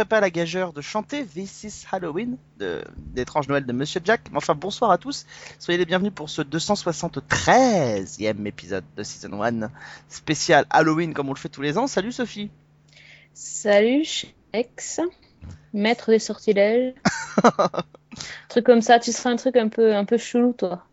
Je ne vous ferai pas la gageure de chanter This is Halloween de d'étrange Noël de Monsieur Jack. Mais enfin, bonsoir à tous. Soyez les bienvenus pour ce 273e épisode de Season 1 spécial Halloween comme on le fait tous les ans. Salut Sophie. Salut, Ex, maître des sortilèges. truc comme ça, tu seras un truc un peu, un peu chelou, toi.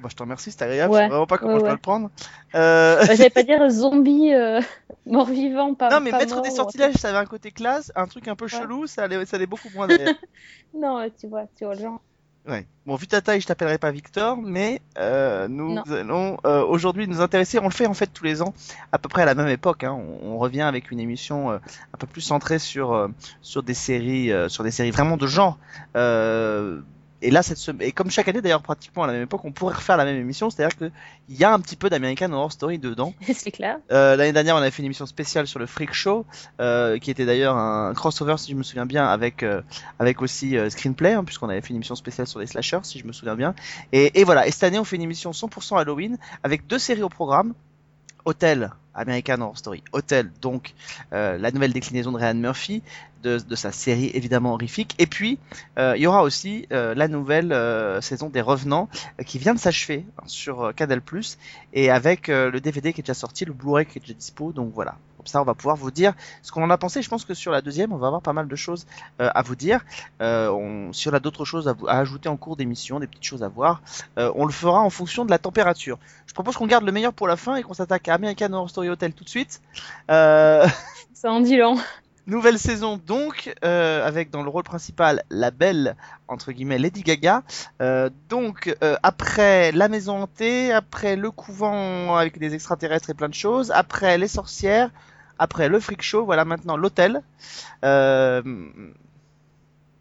Ah bah je te remercie, c'est agréable. Ouais, Je sais vraiment pas comment ouais, je dois ouais. le prendre. Euh... Bah, J'allais pas dire zombie, euh, mort-vivant, pas non mais pas mettre mort, des ouais. sortilèges, ça avait un côté classe, un truc un peu chelou, ça allait, ça allait beaucoup moins d'ailleurs. Non, tu vois, tu vois le genre. Ouais. Bon, vu ta taille, je t'appellerai pas Victor, mais euh, nous Non. allons euh, aujourd'hui nous intéresser. On le fait en fait tous les ans, à peu près à la même époque. Hein. On, on revient avec une émission euh, un peu plus centrée sur euh, sur des séries, euh, sur des séries vraiment de genre. Et là, cette sem- et comme chaque année d'ailleurs, pratiquement à la même époque, on pourrait refaire la même émission. C'est-à-dire que il y a un petit peu d'American Horror Story dedans. C'est clair. Euh, L'année dernière, on avait fait une émission spéciale sur le Freak Show, euh, qui était d'ailleurs un crossover, si je me souviens bien, avec euh, avec aussi euh, Screenplay, hein, puisqu'on avait fait une émission spéciale sur les slashers, si je me souviens bien. Et, et voilà. Et cette année, on fait une émission 100% Halloween avec deux séries au programme. Hotel, American Horror Story. Hotel, donc euh, la nouvelle déclinaison de Ryan Murphy, de, de sa série évidemment horrifique. Et puis, euh, il y aura aussi euh, la nouvelle euh, saison des Revenants euh, qui vient de s'achever hein, sur euh, Canal+, et avec euh, le DVD qui est déjà sorti, le Blu-ray qui est déjà dispo. Donc voilà. Comme ça, on va pouvoir vous dire ce qu'on en a pensé. Je pense que sur la deuxième, on va avoir pas mal de choses euh, à vous dire. Euh, on, si on a d'autres choses à, vous- à ajouter en cours d'émission, des petites choses à voir, euh, on le fera en fonction de la température. Je propose qu'on garde le meilleur pour la fin et qu'on s'attaque à American Horror Story Hotel tout de suite. Euh, Ça en dit long. Nouvelle saison donc, euh, avec dans le rôle principal la belle, entre guillemets, Lady Gaga. Euh, donc, euh, après la maison hantée, après le couvent avec des extraterrestres et plein de choses, après les sorcières, après le freak show, voilà maintenant l'hôtel.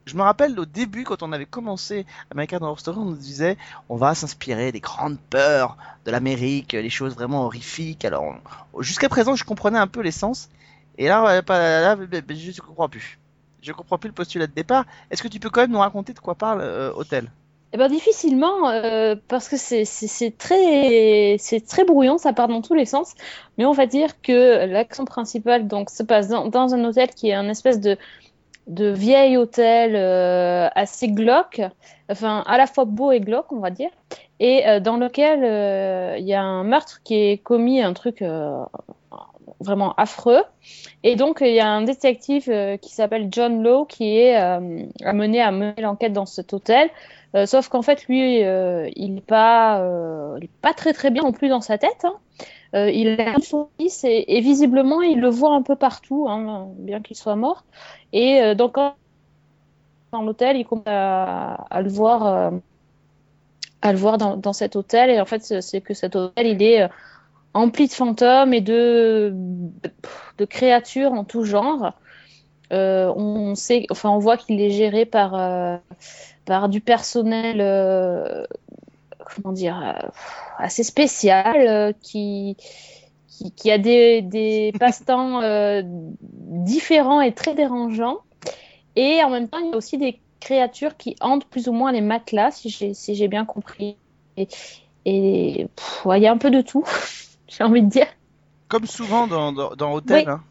Je me rappelle au début, quand on avait commencé American Horror Story, on nous disait on va s'inspirer des grandes peurs de l'Amérique, les choses vraiment horrifiques. Alors, jusqu'à présent, je comprenais un peu l'essence. Et là, je ne comprends plus. Je comprends plus le postulat de départ. Est-ce que tu peux quand même nous raconter de quoi parle euh, Hôtel? Eh ben difficilement, euh, parce que c'est très très brouillon, ça part dans tous les sens. Mais on va dire que l'action principale donc se passe dans, un hôtel qui est un espèce de vieil hôtel euh, assez glauque, enfin à la fois beau et glauque, on va dire, et euh, dans lequel il y a un meurtre qui est commis, un truc vraiment affreux. Et donc il y a un détective euh, qui s'appelle John Lowe qui est euh, amené à mener l'enquête dans cet hôtel. Euh, sauf qu'en fait, lui, il n'est pas, il pas très très bien non plus dans sa tête. hein. Il a son fils et, visiblement, il le voit un peu partout, hein, bien qu'il soit mort. Et euh, donc, dans l'hôtel, il commence à, le voir, à le voir dans, cet hôtel. Et en fait, c'est que cet hôtel, il est empli de fantômes et de, de créatures en tout genre. Euh, on sait, enfin, on voit qu'il est géré par euh, par du personnel, euh, comment dire, assez spécial, qui, qui, qui a des, des passe-temps différents et très dérangeants. Et en même temps, il y a aussi des créatures qui hantent plus ou moins les matelas, si j'ai si bien compris. Et, et pff, ouais, il y a un peu de tout, j'ai envie de dire. Comme souvent dans, dans, dans Hôtel. Oui. hein.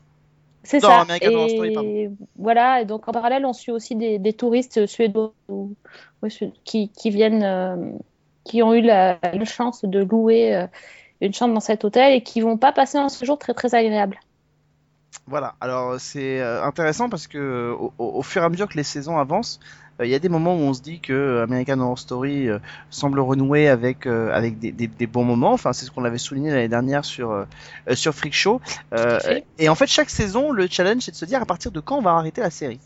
C'est ça. American Horror Story, et voilà, et donc en parallèle, on suit aussi des, des touristes suédois ou- qui, qui viennent, euh, qui ont eu la, la chance de louer euh, une chambre dans cet hôtel et qui vont pas passer un séjour très très agréable. Voilà, alors c'est euh, intéressant parce que euh, au, fur et à mesure que les saisons avancent, il y a des moments où on se dit que euh, American Horror Story euh, semble renouer avec euh, avec des, des, des bons moments. Enfin, c'est ce qu'on avait souligné l'année dernière sur euh, euh, sur Freak Show. Euh, et en fait, chaque saison, le challenge c'est de se dire à partir de quand on va arrêter la série.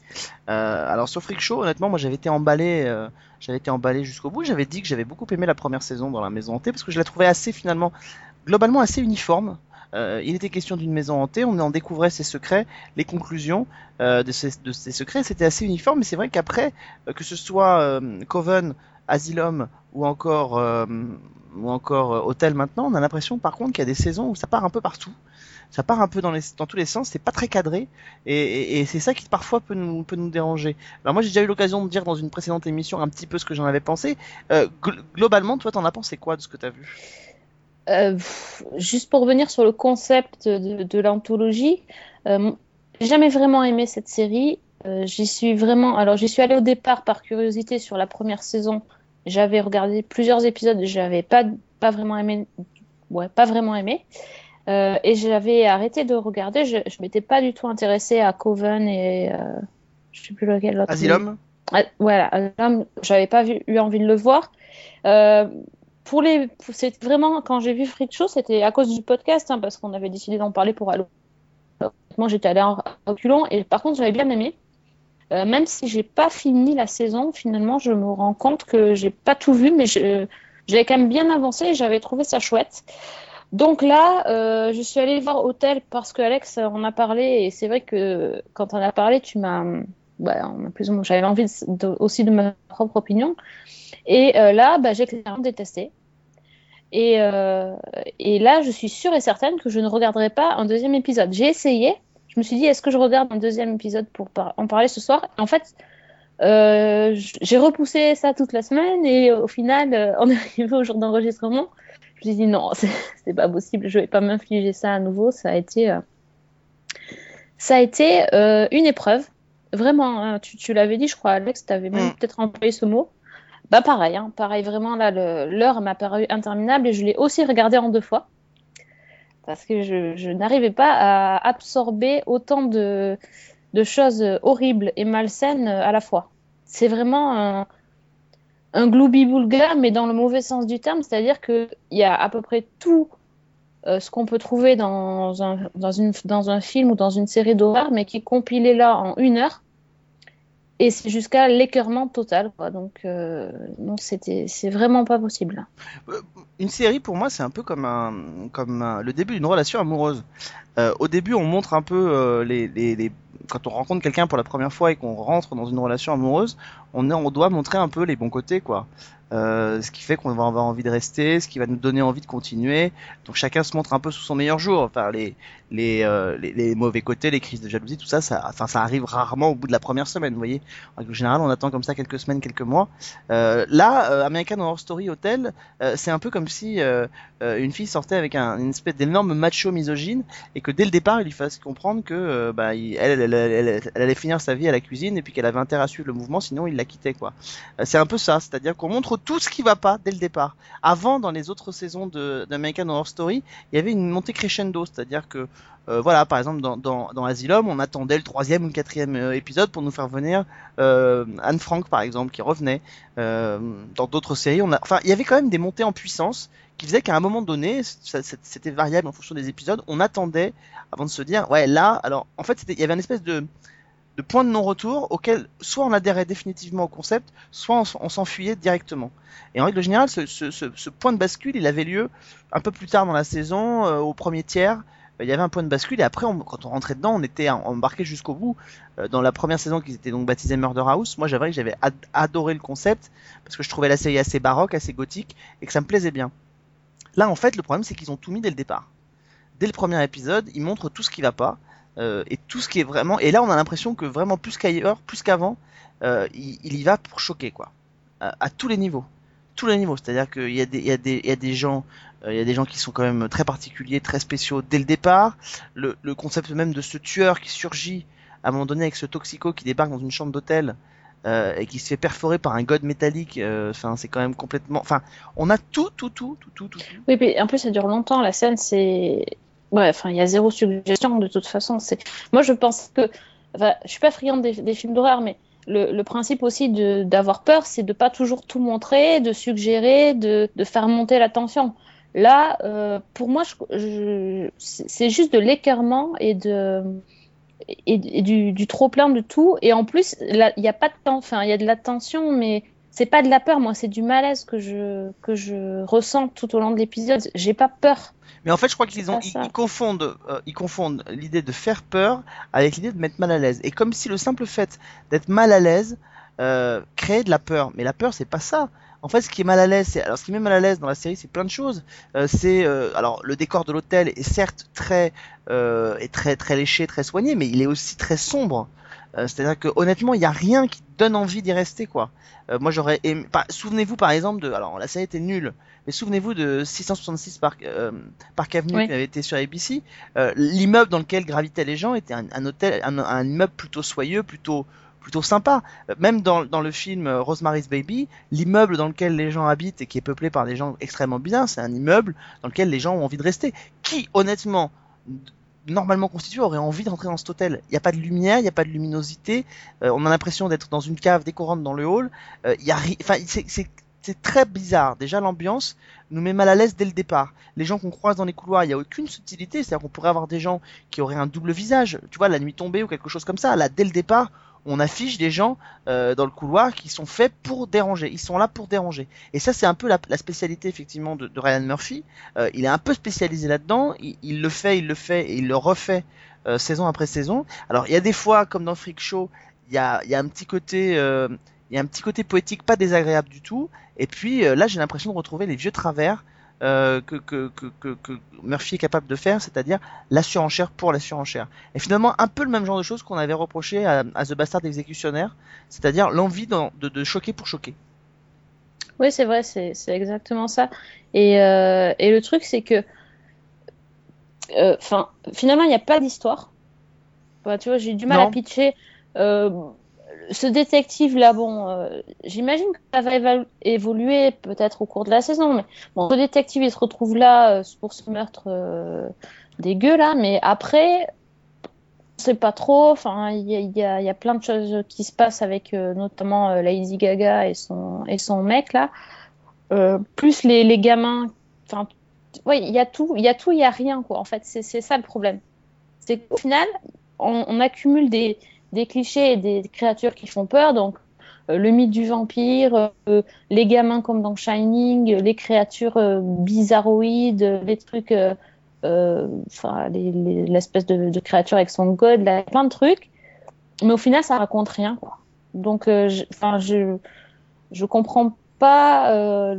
Euh, alors sur Freak Show, honnêtement, moi j'avais été emballé. euh, j'avais été emballé jusqu'au bout. J'avais dit que j'avais beaucoup aimé la première saison dans la maison hantée parce que je la trouvais assez finalement globalement assez uniforme. Euh, il était question d'une maison hantée, on en découvrait ses secrets, les conclusions euh, de, ces, de secrets, c'était assez uniforme, mais c'est vrai qu'après, euh, que ce soit euh, Coven, Asylum ou encore, euh, ou encore Hotel maintenant, on a l'impression par contre qu'il y a des saisons où ça part un peu partout. ça part un peu dans, les, dans tous les sens, c'est pas très cadré, et, et, c'est ça qui parfois peut nous, peut nous déranger. Alors moi j'ai déjà eu l'occasion de dire dans une précédente émission un petit peu ce que j'en avais pensé. Euh, gl- globalement, toi t'en as pensé quoi de ce que t'as vu? Euh, pff, juste pour revenir sur le concept de, de l'anthologie, euh, j'ai jamais vraiment aimé cette série. Euh, j'y suis vraiment. Alors, j'y suis allée au départ par curiosité sur la première saison. J'avais regardé plusieurs épisodes, j'avais pas pas vraiment aimé. Ouais, pas vraiment aimé. Et j'avais arrêté de regarder. Je, je m'étais pas du tout intéressée à Coven et je sais plus lequel. Asylum? Ah, Voilà, Asylum, j'avais pas vu, eu envie de le voir. Euh, pour les, c'est vraiment quand j'ai vu Freak Show, c'était à cause du podcast, hein, parce qu'on avait décidé d'en parler pour Halo. Moi, j'étais allée en reculons et par contre, j'avais bien aimé. Euh, même si j'ai pas fini la saison, finalement, je me rends compte que j'ai pas tout vu, mais j'avais quand même bien avancé et j'avais trouvé ça chouette. Donc là, euh, je suis allée voir Hôtel parce que Alex en a parlé et c'est vrai que quand on a parlé, tu m'as, bah, plus ou moins, j'avais envie aussi de ma propre opinion. Et euh, là, bah, j'ai clairement détesté. Et, euh, et là, je suis sûre et certaine que je ne regarderai pas un deuxième épisode. J'ai essayé. Je me suis dit, est-ce que je regarde un deuxième épisode pour en parler ce soir? En fait, euh, j'ai repoussé ça toute la semaine et au final, euh, on est arrivé au jour d'enregistrement. Je me suis dit, non, c'est pas possible, je vais pas m'infliger ça à nouveau. Ça a été, ça a été une épreuve. Vraiment, hein, tu, tu l'avais dit, je crois, Alex, tu avais même Mm. peut-être employé ce mot. Bah pareil, hein, pareil, vraiment là, l'heure m'a paru interminable et je l'ai aussi regardé en deux fois parce que je, je n'arrivais pas à absorber autant de, de choses horribles et malsaines à la fois. C'est vraiment un, un gloubi-boulga, mais dans le mauvais sens du terme, c'est-à-dire qu'il y a à peu près tout euh, ce qu'on peut trouver dans un, dans, une, dans un film ou dans une série d'horreur, mais qui est compilé là en une heure. Et c'est jusqu'à l'écœurement total. Quoi. Donc, euh, non, c'était, c'est vraiment pas possible. Une série pour moi c'est un peu comme un comme le début d'une relation amoureuse. Euh, au début on montre un peu euh, les, quand on rencontre quelqu'un pour la première fois et qu'on rentre dans une relation amoureuse, on on doit montrer un peu les bons côtés quoi. Euh, ce qui fait qu'on va avoir envie de rester, ce qui va nous donner envie de continuer. Donc chacun se montre un peu sous son meilleur jour. Enfin les les, les, mauvais côtés, les crises de jalousie, tout ça, ça, enfin ça arrive rarement au bout de la première semaine. Vous voyez, en règle générale on attend comme ça quelques semaines, quelques mois. Là, American Horror Story Hotel, c'est un peu comme si euh, euh, une fille sortait avec un, une espèce d'énorme macho misogyne et que dès le départ il lui fasse comprendre que euh, bah, elle, allait finir sa vie à la cuisine et puis qu'elle avait intérêt à suivre le mouvement sinon il la quittait quoi. Euh, c'est un peu ça, c'est-à-dire qu'on montre tout ce qui va pas dès le départ. Avant dans les autres saisons d'American Horror Story, il y avait une montée crescendo, c'est-à-dire que euh, voilà, par exemple dans, dans, Asylum, on attendait le troisième ou le quatrième euh, épisode pour nous faire venir euh, Anne Frank par exemple qui revenait. Dans d'autres séries, on enfin, il y avait quand même des montées en puissance qui faisaient qu'à un moment donné, c'était variable en fonction des épisodes. On attendait avant de se dire, ouais, là, alors, en fait, il y avait une espèce de de point de non-retour auquel soit on adhérait définitivement au concept, soit on, s'enfuyait directement. Et en règle générale, ce, ce, point de bascule, il avait lieu un peu plus tard dans la saison, au premier tiers. Il y avait un point de bascule et après, quand on rentrait dedans, on était embarqué jusqu'au bout. Euh, dans la première saison, qui était donc baptisée Murder House, moi j'avais j'avais ad- adoré le concept parce que je trouvais la série assez baroque, assez gothique et que ça me plaisait bien. Là, en fait, le problème c'est qu'ils ont tout mis dès le départ. Dès le premier épisode, ils montrent tout ce qui va pas euh, et tout ce qui est vraiment. Et là, on a l'impression que vraiment plus qu'ailleurs, plus qu'avant, euh, il, y va pour choquer quoi, à tous les niveaux, tous les niveaux. C'est-à-dire qu'il y a des, gens, euh, il y a des gens qui sont quand même très particuliers, très spéciaux dès le départ. Le, concept même de ce tueur qui surgit à un moment donné avec ce toxico qui débarque dans une chambre d'hôtel. euh, et qui se fait perforer par un god métallique, euh, enfin c'est quand même complètement, enfin on a tout, tout, tout, tout, tout, tout. Oui, puis en plus, ça dure longtemps. La scène, c'est. Enfin, il y a zéro suggestion de toute façon. C'est. Moi, je pense que. Enfin, je suis pas friande des, des films d'horreur, mais le, le principe aussi d'avoir peur, c'est de pas toujours tout montrer, de suggérer, de, de faire monter la tension. Là, euh, pour moi, je, je- c'est juste de l'écœurement et de et, du, du trop plein de tout. Et en plus, il y a pas de temps. Enfin, il y a de la tension, mais c'est pas de la peur. Moi, c'est du malaise que je que je ressens tout au long de l'épisode. J'ai pas peur. Mais en fait, je crois qu'ils ont, ils, confondent, euh, ils confondent l'idée de faire peur avec l'idée de mettre mal à l'aise. Et comme si le simple fait d'être mal à l'aise euh, créait de la peur. Mais la peur, c'est pas ça. En fait, ce qui est mal à l'aise, c'est alors ce qui met mal à l'aise dans la série, c'est plein de choses. Euh, c'est euh, alors le décor de l'hôtel est certes très euh, est très très léché, très soigné, mais il est aussi très sombre. Euh, C'est-à-dire que honnêtement, il n'y a rien qui donne envie d'y rester, quoi. Euh, moi, j'aurais aimé. par- Souvenez-vous par exemple de. Alors, la série était nulle, mais souvenez-vous de 666 Park, euh, Park Avenue Oui. qui avait été sur ABC. Euh, L'immeuble dans lequel gravitaient les gens était un, un hôtel, un, un immeuble plutôt soyeux, plutôt plutôt sympa. Même dans, dans le film Rosemary's Baby, l'immeuble dans lequel les gens habitent et qui est peuplé par des gens extrêmement bizarres, c'est un immeuble dans lequel les gens ont envie de rester. Qui, honnêtement, normalement constitué aurait envie d'entrer dans cet hôtel. Il n'y a pas de lumière, il n'y a pas de luminosité. euh, on a l'impression d'être dans une cave rentre dans le hall. Euh, y a enfin, c'est très bizarre. Déjà, l'ambiance nous met mal à l'aise dès le départ. Les gens qu'on croise dans les couloirs, il n'y a aucune subtilité. C'est-à-dire qu'on pourrait avoir des gens qui auraient un double visage. Tu vois, la nuit tombée ou quelque chose comme ça. Là, dès le départ, on affiche des gens euh, dans le couloir qui sont faits pour déranger. Ils sont là pour déranger. Et ça, c'est un peu la, la spécialité effectivement de, de Ryan Murphy. Euh, il est un peu spécialisé là-dedans. Il, il le fait, il le fait et il le refait euh, saison après saison. Alors, il y a des fois, comme dans Freak Show, il y a, il y a un petit côté, euh, il y a un petit côté poétique pas désagréable du tout. Et puis euh, là, j'ai l'impression de retrouver les vieux travers. Euh, que, que, que, Murphy est capable de faire, c'est-à-dire la surenchère pour la surenchère. Et finalement, un peu le même genre de choses qu'on avait reproché à, à The Bastard Executioner, c'est-à-dire l'envie de, de, de choquer pour choquer. Oui, c'est vrai, c'est exactement ça. Et, euh, et le truc, c'est que, euh, enfin, finalement, il n'y a pas d'histoire. Bah, tu vois, j'ai du mal Non. à pitcher. Euh, ce détective-là, bon, euh, j'imagine que ça va évoluer peut-être au cours de la saison, mais bon, ce détective, il se retrouve là euh, pour ce meurtre euh, dégueu, là, mais après, sait pas trop. Enfin, il y a, plein de choses qui se passent avec euh, notamment Lady Gaga et son, et son mec, là. Plus les, gamins. Enfin, ouais, il y a tout, il y a tout, il y a rien, quoi. En fait, c'est c'est ça le problème. C'est qu'au final, on accumule des, des clichés et des créatures qui font peur. Donc, euh, le mythe du vampire, euh, les gamins comme dans Shining, les créatures euh, bizarroïdes, les trucs, enfin, les- les- l'espèce de, créature avec son god, plein de trucs. Mais au final, ça raconte rien. Donc, enfin, je, je comprends pas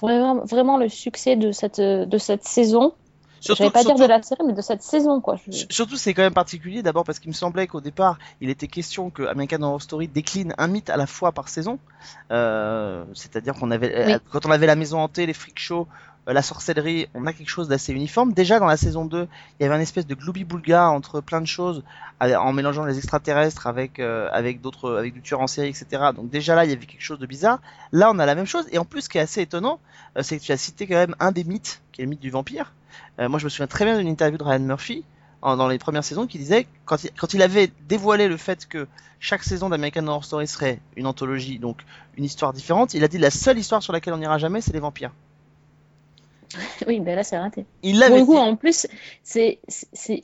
vraiment, vraiment le succès de cette, de cette saison. Surtout, J'allais pas surtout- dire de la série, mais de cette saison, quoi. Je- Surtout, c'est quand même particulier d'abord parce qu'il me semblait qu'au départ, il était question que American Horror Story décline un mythe à la fois par saison. Euh, C'est-à-dire qu'on avait, Oui. euh, quand on avait la maison hantée, les freak shows, la sorcellerie, on a quelque chose d'assez uniforme. Déjà dans la saison 2, il y avait un espèce de gloubi-boulga entre plein de choses, avec- en mélangeant les extraterrestres avec euh, avec d'autres, avec du tueur en série, etc. Donc déjà là, il y avait quelque chose de bizarre. Là, on a la même chose. Et en plus, ce qui est assez étonnant, euh, c'est que tu as cité quand même un des mythes, qui est le mythe du vampire. Euh, moi, je me souviens très bien d'une interview de Ryan Murphy dans les premières saisons qui disait quand il, quand il avait dévoilé le fait que chaque saison d'American Horror Story serait une anthologie, donc une histoire différente, il a dit la seule histoire sur laquelle on n'ira jamais, c'est les vampires. Oui, ben là, c'est raté. Il l'avait dit. en plus, c'est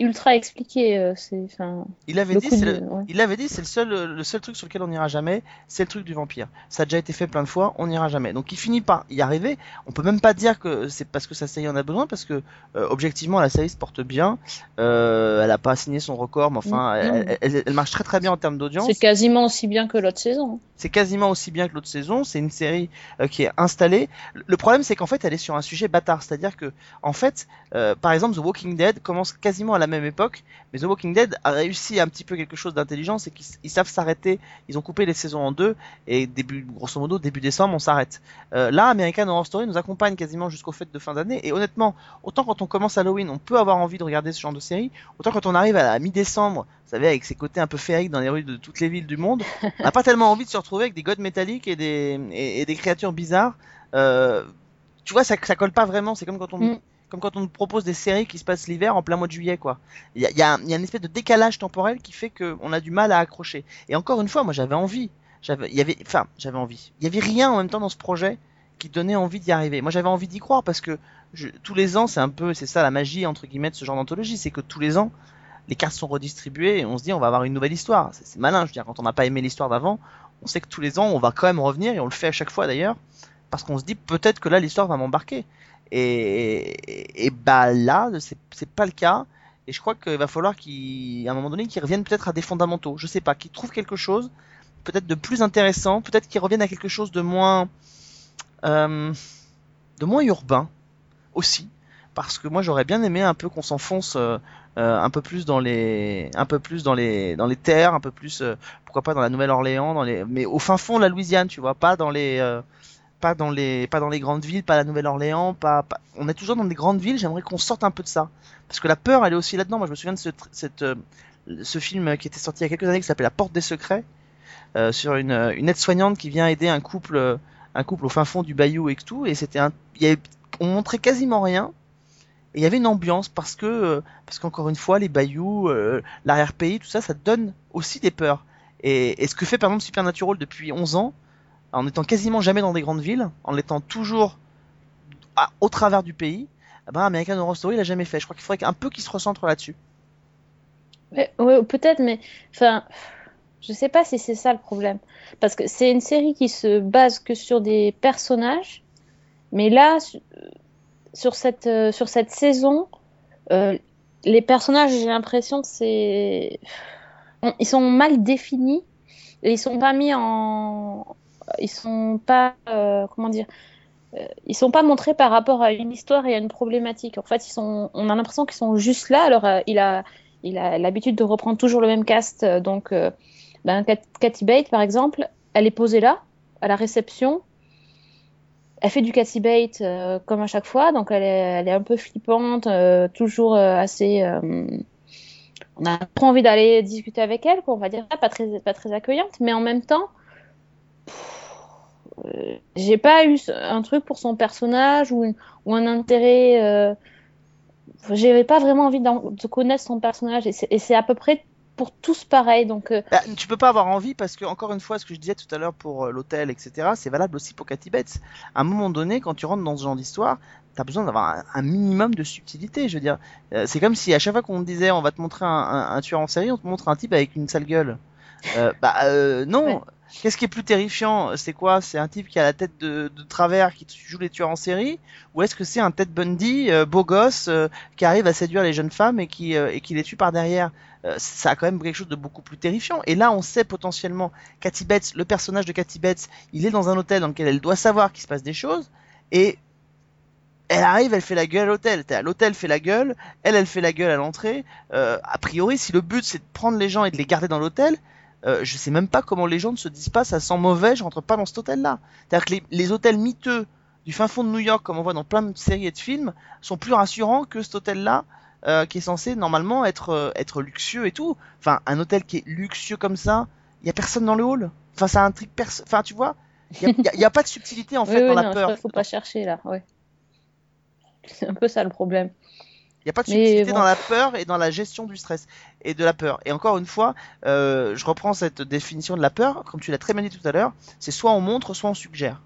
ultra expliqué. euh, enfin, Il avait dit, coup c'est de- le, ouais. il avait dit, c'est le seul, le seul truc sur lequel on n'ira jamais, c'est le truc du vampire. Ça a déjà été fait plein de fois, on n'ira jamais. Donc il finit par y arriver. On peut même pas dire que c'est parce que sa série en a besoin, parce que euh, objectivement la série se porte bien. Euh, elle a pas signé son record, mais enfin, Mm, elle, marche très très bien en termes d'audience. C'est quasiment aussi bien que l'autre saison. C'est quasiment aussi bien que l'autre saison. C'est une série euh, qui est installée. Le- Le problème, c'est qu'en fait, elle est sur un sujet bâtard. C'est-à-dire que, en fait, euh, par exemple, The Walking Dead commence quasiment à la même époque, mais The Walking Dead a réussi un petit peu quelque chose d'intelligent, c'est qu'ils ils savent s'arrêter. Ils ont coupé les saisons en deux et début, grosso modo, début décembre, on s'arrête. Euh, là, American Horror Story nous accompagne quasiment jusqu'aux fêtes de fin d'année. Et honnêtement, autant quand on commence Halloween, on peut avoir envie de regarder ce genre de série, autant quand on arrive à la mi-décembre, vous savez, avec ses côtés un peu féeriques dans les rues de toutes les villes du monde, on n'a pas tellement envie de se retrouver avec des godes métalliques et des, et, et des créatures bizarres. Euh, tu vois, ça, ça colle pas vraiment. C'est comme quand on, Mm. comme quand on nous propose des séries qui se passent l'hiver en plein mois de juillet, quoi. Il y a, il y, a, y a une espèce de décalage temporel qui fait qu'on a du mal à accrocher. Et encore une fois, moi, j'avais envie. J'avais, il y avait, enfin, j'avais envie. Il y avait rien en même temps dans ce projet qui donnait envie d'y arriver. Moi, j'avais envie d'y croire parce que je, tous les ans, c'est un peu, c'est ça la magie entre guillemets de ce genre d'anthologie, c'est que tous les ans, les cartes sont redistribuées et on se dit on va avoir une nouvelle histoire. C'est c'est malin, je veux dire, quand on n'a pas aimé l'histoire d'avant, on sait que tous les ans on va quand même revenir et on le fait à chaque fois d'ailleurs, parce qu'on se dit peut-être que là l'histoire va m'embarquer. Et, et, et bah là, c'est pas le cas. Et je crois qu'il va falloir qu'à un moment donné qu'ils reviennent peut-être à des fondamentaux. Je sais pas, qu'ils trouvent quelque chose peut-être de plus intéressant, peut-être qu'ils reviennent à quelque chose de moins euh, de moins urbain aussi, parce que moi j'aurais bien aimé un peu qu'on s'enfonce euh, euh, un peu plus dans les, un peu plus dans les, dans les terres, un peu plus, pourquoi pas dans la Nouvelle-Orléans, dans les, mais au fin fond la Louisiane, tu vois, pas dans les, pas dans les, pas dans les grandes villes, pas la Nouvelle-Orléans, pas, pas- on est toujours dans des grandes villes. J'aimerais qu'on sorte un peu de ça, parce que la peur, elle est aussi là-dedans. Moi, je me souviens de ce, euh, film qui était sorti il y a quelques années qui s'appelait La Porte des Secrets, euh, sur une, euh, une aide-soignante qui vient aider un couple, un couple au fin fond du bayou et tout, et c'était un, il y avait, on montrait quasiment rien. Et il y avait une ambiance parce que, parce qu'encore une fois, les bayous, l'arrière-pays, tout ça, ça donne aussi des peurs. Et, et ce que fait par exemple Supernatural depuis 11 ans, en étant quasiment jamais dans des grandes villes, en étant toujours au travers du pays, eh ben American Horror Story l'a jamais fait. Je crois qu'il faudrait un peu qu'il se recentre là-dessus. Ouais, peut-être, mais enfin, je sais pas si c'est ça le problème. Parce que c'est une série qui se base que sur des personnages, mais là, su- sur cette, euh, sur cette saison, euh, les personnages, j'ai l'impression que c'est. Ils sont mal définis et ils sont pas mis en. Ils sont pas. euh, comment dire euh, ils sont pas montrés par rapport à une histoire et à une problématique. En fait, ils sont, on a l'impression qu'ils sont juste là. Alors, euh, il a, il a l'habitude de reprendre toujours le même cast. Donc, ben, Cat- Kathy Bates, par exemple, elle est posée là, à la réception. Elle fait du Kathy Bates euh, comme à chaque fois. Donc, elle est, un peu flippante, toujours assez. on a trop envie d'aller discuter avec elle, quoi, on va dire. Pas très, pas très accueillante, mais en même temps. Euh, j'ai pas eu un truc pour son personnage ou, une- ou un intérêt. Euh... J'avais pas vraiment envie de connaître son personnage et c'est à peu près pour tous pareil. Donc, euh, Bah, tu peux pas avoir envie parce que encore une fois, ce que je disais tout à l'heure pour euh, l'hôtel, etc., c'est valable aussi pour Cathy Bates. À un moment donné, quand tu rentres dans ce genre d'histoire, t'as besoin d'avoir un, un minimum de subtilité. Je veux dire, c'est comme si à chaque fois qu'on te disait on va te montrer un, un- un tueur en série, on te montre un type avec une sale gueule. Bah non. Ouais. Qu'est-ce qui est plus terrifiant C'est quoi? C'est un type qui a la tête de, travers qui joue les tueurs en série? Ou est-ce que c'est un Ted Bundy, euh, beau gosse, euh, qui arrive à séduire les jeunes femmes et qui, euh, les tue par derrière? Ça a quand même quelque chose de beaucoup plus terrifiant. Et là, on sait potentiellement, Cathy Bates, le personnage de Cathy Bates, il est dans un hôtel dans lequel elle doit savoir qu'il se passe des choses. Et elle arrive, elle fait la gueule à l'hôtel. L'hôtel fait la gueule, elle, elle fait la gueule à l'entrée. A priori, si le but c'est de prendre les gens et de les garder dans l'hôtel, euh, je sais même pas comment les gens ne se disent pas ça sent mauvais, je rentre pas dans cet hôtel-là. C'est-à-dire que les, les hôtels miteux du fin fond de New York, comme on voit dans plein de séries et de films, sont plus rassurants que cet hôtel-là, euh, qui est censé normalement être euh, être luxueux et tout. Enfin, un hôtel qui est luxueux comme ça, il y a personne dans le hall. Enfin, ça intrigue personne. Enfin, tu vois, il y a, y y a pas de subtilité en oui, fait oui, dans la non, peur. faut pas chercher là. Ouais. C'est un peu ça le problème. Il n'y a pas de subtilité bon. dans la peur et dans la gestion du stress et de la peur. Et encore une fois, euh, je reprends cette définition de la peur, comme tu l'as très bien dit tout à l'heure, c'est soit on montre, soit on suggère.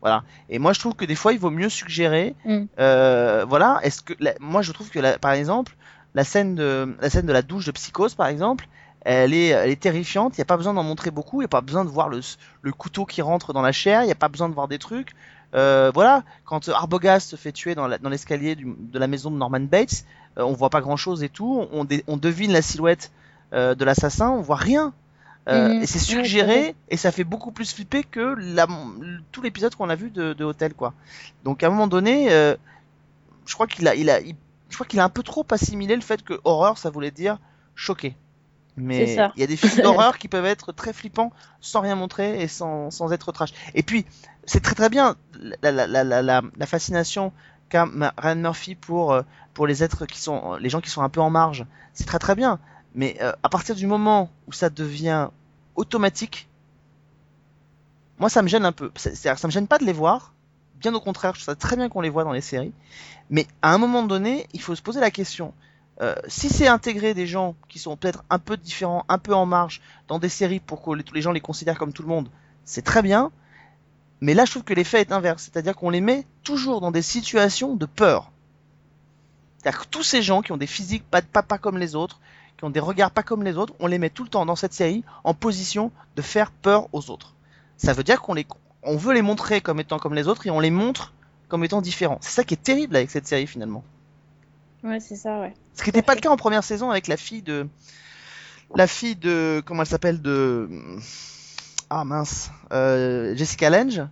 Voilà. Et moi, je trouve que des fois, il vaut mieux suggérer. Mm. Euh, voilà. Est-ce que la- moi, je trouve que la- par exemple, la scène de la scène de la douche de Psychose, par exemple, elle est, elle est terrifiante. Il n'y a pas besoin d'en montrer beaucoup. Il n'y a pas besoin de voir le, le couteau qui rentre dans la chair. Il n'y a pas besoin de voir des trucs. Euh, voilà. Quand Arbogast se fait tuer dans l'escalier de la maison de Norman Bates, euh, on voit pas grand chose et tout. On, devine la silhouette euh, de l'assassin. On voit rien. Euh, Mhm. Et c'est suggéré et ça fait beaucoup plus flipper que la, tout l'épisode qu'on a vu de, de Hotel quoi. Donc à un moment donné, euh, je crois qu'il a, il a, il- je crois qu'il a un peu trop assimilé le fait que horreur ça voulait dire choquer. Mais il y a des films d'horreur qui peuvent être très flippants sans rien montrer et sans, sans être trash. Et puis c'est très très bien la, la, la, la, fascination qu'a Ryan Murphy pour euh, pour les êtres qui sont les gens qui sont un peu en marge. C'est très très bien. Mais euh, à partir du moment où ça devient automatique, moi ça me gêne un peu. C'est- C'est-à-dire ça me gêne pas de les voir. Bien au contraire, je trouve ça très bien qu'on les voit dans les séries. Mais à un moment donné, il faut se poser la question. Euh, si c'est intégrer des gens qui sont peut-être un peu différents, un peu en marge dans des séries pour que les, les gens les considèrent comme tout le monde, c'est très bien. Mais là, je trouve que l'effet est inverse. C'est-à-dire qu'on les met toujours dans des situations de peur. C'est-à-dire que tous ces gens qui ont des physiques pas, pas, pas comme les autres, qui ont des regards pas comme les autres, on les met tout le temps dans cette série en position de faire peur aux autres. Ça veut dire qu'on les, on veut les montrer comme étant comme les autres et on les montre comme étant différents. C'est ça qui est terrible avec cette série finalement. Ouais, c'est ça, ouais. Ce qui n'était pas le cas en première saison avec la fille de, la fille de, comment elle s'appelle de, ah mince, euh, Jessica Lange.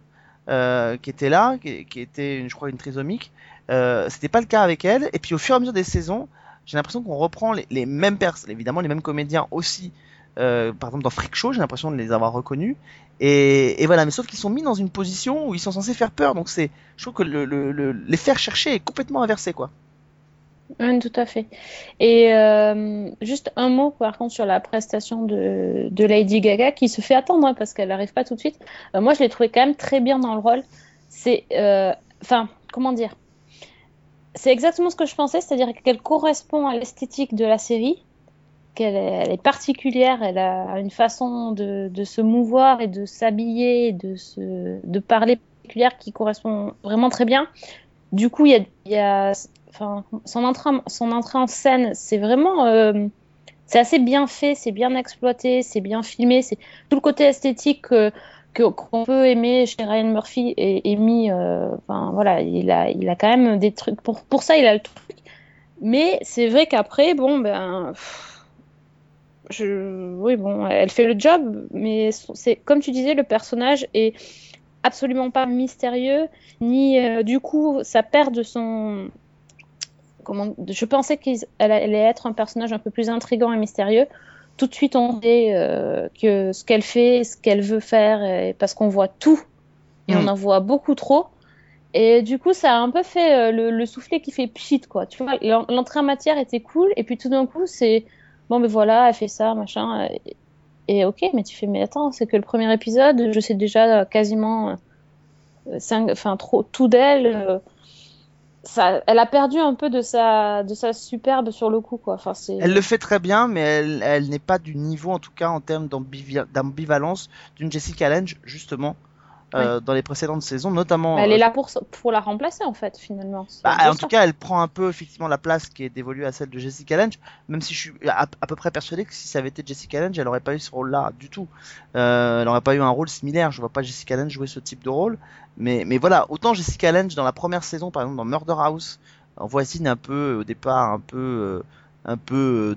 euh, qui était là, qui, qui était, je crois, une trisomique. Euh, C'était pas le cas avec elle. Et puis au fur et à mesure des saisons, j'ai l'impression qu'on reprend les, les mêmes personnes, évidemment les mêmes comédiens aussi. Euh, par exemple dans Freak Show, j'ai l'impression de les avoir reconnus. Et, et voilà, mais sauf qu'ils sont mis dans une position où ils sont censés faire peur. Donc c'est, je trouve que le, le, le- les faire chercher est complètement inversé, quoi. Oui, tout à fait. Et euh, juste un mot par contre sur la prestation de, Lady Gaga qui se fait attendre hein, parce qu'elle n'arrive pas tout de suite. Euh, moi, je l'ai trouvée quand même très bien dans le rôle. C'est, euh, enfin, comment dire? C'est exactement ce que je pensais, c'est-à-dire qu'elle correspond à l'esthétique de la série, qu'elle est, particulière, elle a une façon de, se mouvoir et de s'habiller, de parler particulière qui correspond vraiment très bien. Du coup, il y a son entrée, son entrée en scène, c'est vraiment, euh, c'est assez bien fait, c'est bien exploité, c'est bien filmé, c'est tout le côté esthétique euh, qu'on peut aimer chez Ryan Murphy et, et mis, euh, enfin voilà, il a, il a quand même des trucs pour pour ça, il a le truc. Mais c'est vrai qu'après, bon ben, oui bon, elle fait le job, mais c'est comme tu disais, le personnage est absolument pas mystérieux, ni euh, du coup ça perd de son comment je pensais qu'elle allait être un personnage un peu plus intrigant et mystérieux. Tout de suite, on sait euh, que ce qu'elle fait, ce qu'elle veut faire, et, parce qu'on voit tout et on en voit beaucoup trop. Et du coup, ça a un peu fait euh, le, le soufflet qui fait pchit, quoi. Tu vois, l'en- l'entrée en matière était cool, et puis tout d'un coup, c'est bon, mais voilà, elle fait ça, machin. Et, et ok, mais tu fais, mais attends, c'est que le premier épisode, je sais déjà quasiment, euh, cinq- enfin, trop tout d'elle. Elle a perdu un peu de sa, de sa superbe sur le coup, quoi. Enfin. Elle le fait très bien, mais elle, elle n'est pas du niveau, en tout cas en termes d'ambivalence, d'une Jessica Lange, justement, euh, dans les précédentes saisons, notamment. Elle euh, est là pour, pour la remplacer, en fait, finalement. Bah, en ça. tout cas, elle prend un peu effectivement la place qui est dévolue à celle de Jessica Lange, même si je suis à, à peu près persuadé que si ça avait été Jessica Lange, elle aurait pas eu ce rôle-là du tout. Euh, elle aurait pas eu un rôle similaire. Je vois pas Jessica Lange jouer ce type de rôle, mais mais voilà, autant Jessica Lange dans la première saison, par exemple dans Murder House, en voisine un peu au départ un peu euh, un peu euh,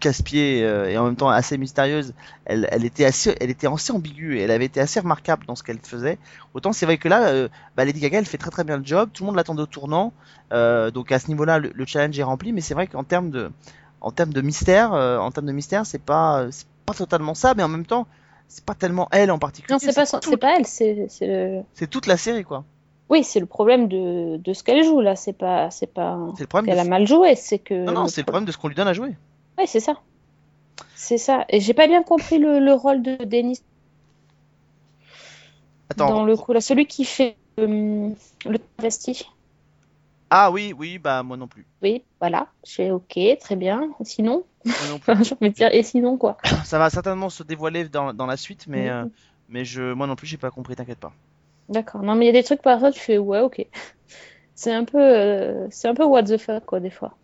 casse-pied euh, et en même temps assez mystérieuse. Elle, elle était assez, elle était assez ambiguë et elle avait été assez remarquable dans ce qu'elle faisait. Autant c'est vrai que là, euh, bah, Lady Gaga, elle fait très très bien le job. Tout le monde l'attendait au tournant. Euh, donc à ce niveau-là, le, le challenge est rempli. Mais c'est vrai qu'en termes de, en termes de mystère, en termes de mystère, c'est pas, c'est pas totalement ça. Mais en même temps, c'est pas tellement elle en particulier. Non, c'est pas, tout- elle, c'est c'est le. toute la série quoi. Oui, c'est le problème de, de ce qu'elle joue là. C'est pas, c'est pas C'est le problème. qu'elle a mal joué, c'est que. Non non, c'est le problème de ce qu'on lui donne à jouer. Oui, c'est ça. C'est ça. Et j'ai pas bien compris le, le rôle de Denis Attends. dans le coup là, celui qui fait euh, le travesti. Ah oui oui bah moi non plus. Oui, voilà. Je fais ok, très bien. Sinon, de dire, et sinon quoi? Ça va certainement se dévoiler dans, dans la suite, mais euh, mais je moi non plus j'ai pas compris. T'inquiète pas. D'accord. Non, mais il y a des trucs par ça, tu fais ouais, ok. C'est un peu, euh, c'est un peu what the fuck quoi des fois.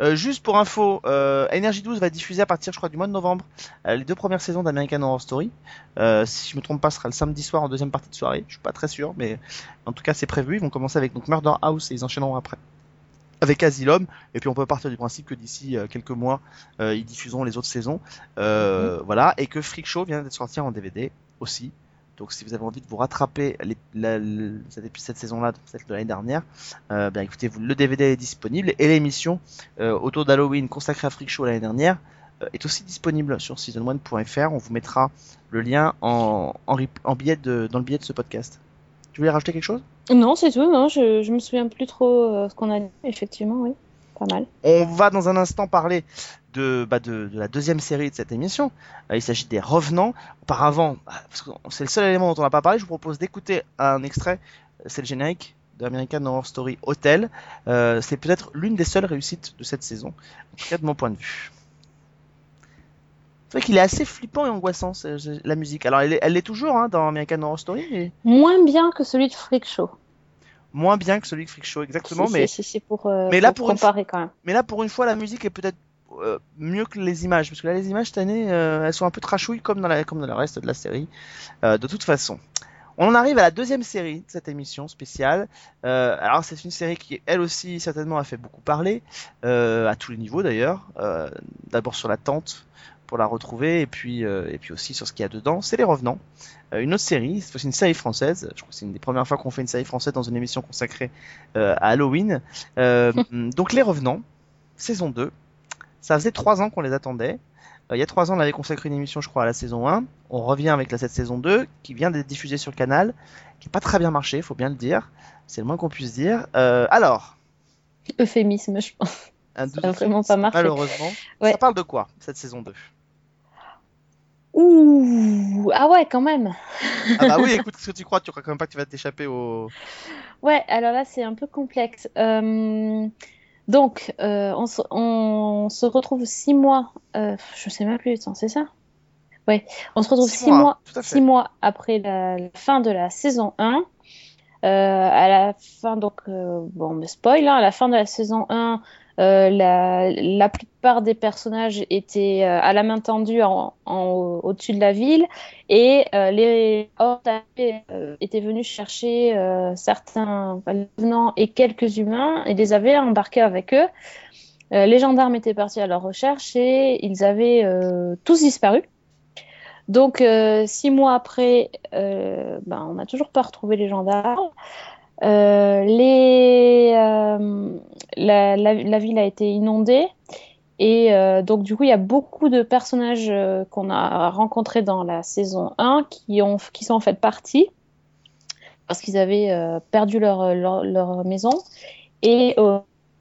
Euh, juste pour info, euh, Energy 12 va diffuser à partir, je crois, du mois de novembre euh, les deux premières saisons d'American Horror Story. Euh, si je me trompe pas, ce sera le samedi soir en deuxième partie de soirée. Je suis pas très sûr, mais en tout cas, c'est prévu. Ils vont commencer avec donc Murder House et ils enchaîneront après avec Asylum. Et puis on peut partir du principe que d'ici quelques mois, ils diffuseront les autres saisons. Euh, Voilà, et que Freak Show vient d'être sorti en DVD aussi. Donc si vous avez envie de vous rattraper les, la, la- cette, cette saison-là, celle de l'année dernière, euh, bien écoutez, vous, le DVD est disponible et l'émission euh, autour d'Halloween consacrée à Freak Show l'année dernière euh, est aussi disponible sur season1.fr. On vous mettra le lien en, en, rip- en billet de, dans le billet de ce podcast. Tu voulais rajouter quelque chose? Non, c'est tout. Non, je, je me souviens plus trop ce qu'on a dit. Effectivement, oui, pas mal. On va dans un instant parler de, bah, de, de la deuxième série de cette émission. Euh, il s'agit des Revenants. Auparavant, bah, parce que c'est le seul élément dont on n'a pas parlé, je vous propose d'écouter un extrait. Euh, C'est le générique de American Horror Story Hotel. Euh, c'est peut-être l'une des seules réussites de cette saison, en tout cas de mon point de vue. C'est vrai qu'il est assez flippant et angoissant, la musique. Alors, elle est- elle l'est toujours hein, dans American Horror Story, mais Moins bien que celui de Freak Show. moins bien que celui de Freak Show, exactement. Mais c'est c'est pour, euh, mais là, pour pour une comparer quand même. Mais là, pour une fois, la musique est peut-être euh, mieux que les images, parce que là, les images cette année, euh, elles sont un peu trashouilles comme dans, la, comme dans le reste de la série. Euh, de toute façon, on en arrive à la deuxième série de cette émission spéciale. Euh, alors, c'est une série qui, elle aussi, certainement, a fait beaucoup parler, euh, à tous les niveaux d'ailleurs. Euh, D'abord sur l'attente pour la retrouver et puis et puis aussi sur ce qu'il y a dedans. C'est Les Revenants, une autre série, c'est une série française. Je crois que c'est une des premières fois qu'on fait une série française dans une émission consacrée à Halloween. Donc Les Revenants, saison 2. Ça faisait trois ans qu'on les attendait. Euh, il y a trois ans, on avait consacré une émission, je crois, à la saison 1. On revient avec la cette saison 2 qui vient d'être diffusée sur le canal, qui n'a pas très bien marché, faut bien le dire. C'est le moins qu'on puisse dire. Euh, alors, Euphémisme, je pense. un Ça a vraiment pas marché. Malheureusement. Ouais. Ça parle de quoi cette saison 2 Ouh, ah ouais, quand même. Ah bah oui, écoute, ce que tu crois, tu crois quand même pas que tu vas t'échapper au. Ouais, alors là, c'est un peu complexe. Euh, donc, euh, on, se, on se retrouve six mois, euh, je sais même plus, c'est ça? Ouais, on se retrouve Six six mois, six mois après la, la fin de la saison 1. Euh, à la fin, donc, euh, bon, mais spoil, hein, à la fin de la saison 1, euh, la, plupart des personnages étaient euh, à la main tendue en, en- au-dessus de la ville et euh, les euh, étaient venus chercher certains revenants et quelques humains et les avaient embarqués avec eux. Les gendarmes étaient partis à leur recherche et ils avaient tous disparu. Donc, six mois après, ben, on n'a toujours pas retrouvé les gendarmes. Euh, euh, la, ville a été inondée. Et euh, donc, du coup, il y a beaucoup de personnages qu'on a rencontrés dans la saison 1 qui, ont, qui sont en fait partis parce qu'ils avaient perdu leur, leur, leur maison. Et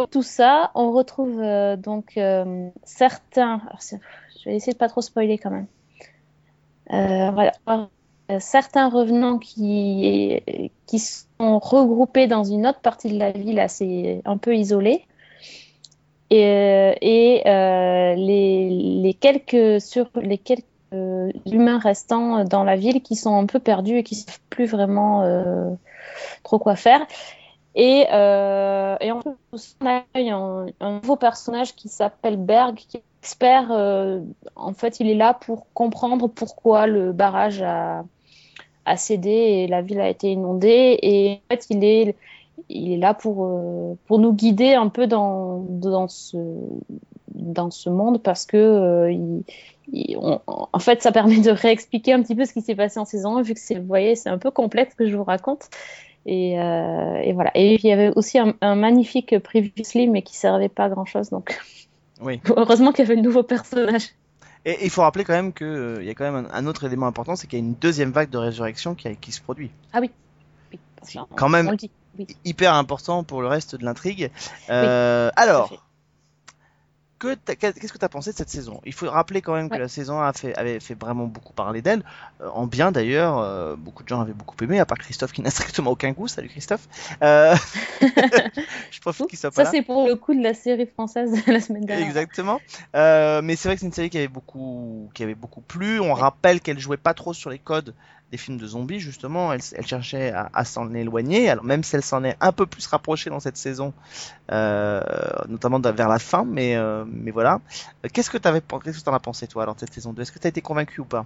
tout ça, on retrouve donc certains. je vais essayer de pas trop spoiler quand même. Voilà. Euh, Certains revenants qui, qui sont regroupés dans une autre partie de la ville assez un peu isolée. Et, euh, euh, les, les quelques sur les quelques humains restants dans la ville qui sont un peu perdus et qui ne savent plus vraiment trop quoi faire. Et, et on a un, un nouveau personnage qui s'appelle Berg, qui est expert. en fait, il est là pour comprendre pourquoi le barrage a, a cédé et la ville a été inondée. Et en fait, il est, il est là pour, euh, pour nous guider un peu dans, dans, ce, dans ce monde parce que euh, il, il- on- en fait, ça permet de réexpliquer un petit peu ce qui s'est passé en saison 1, vu que c'est, vous voyez, c'est un peu complexe que je vous raconte. Et, euh, et voilà. Et puis, il y avait aussi un, un magnifique Previously, mais qui servait pas à grand chose. Donc, Oui. heureusement qu'il y avait le nouveau personnage. Et il faut rappeler quand même qu'il y a quand même un, un autre élément important, c'est qu'il y a une deuxième vague de résurrection qui, a- qui se produit. Oui, parce C'est qu'on- quand même- on le dit. Oui. Hyper important pour le reste de l'intrigue. Euh, alors. Que qu'est-ce que tu as pensé de cette saison? Il faut rappeler quand même que la saison 1 a fait, avait fait vraiment beaucoup parler d'elle, euh, en bien d'ailleurs. euh, beaucoup de gens avaient beaucoup aimé, à part Christophe qui n'a strictement aucun goût. Salut Christophe. Euh, je profite qu'il soit pas Ça, c'est pour le coup de la série française de la semaine dernière. Exactement. Mais c'est vrai que c'est une série qui avait beaucoup, qui avait beaucoup plu. On rappelle qu'elle jouait pas trop sur les codes des films de zombies justement. Elle, cherchait à, s'en éloigner. Alors même si elle s'en est un peu plus rapprochée dans cette saison, euh, notamment vers la fin. Mais euh, voilà. Euh, Qu'est-ce que pen- qu'est-ce que t'en as pensé toi de cette saison 2 Est-ce que t'as été convaincu ou pas?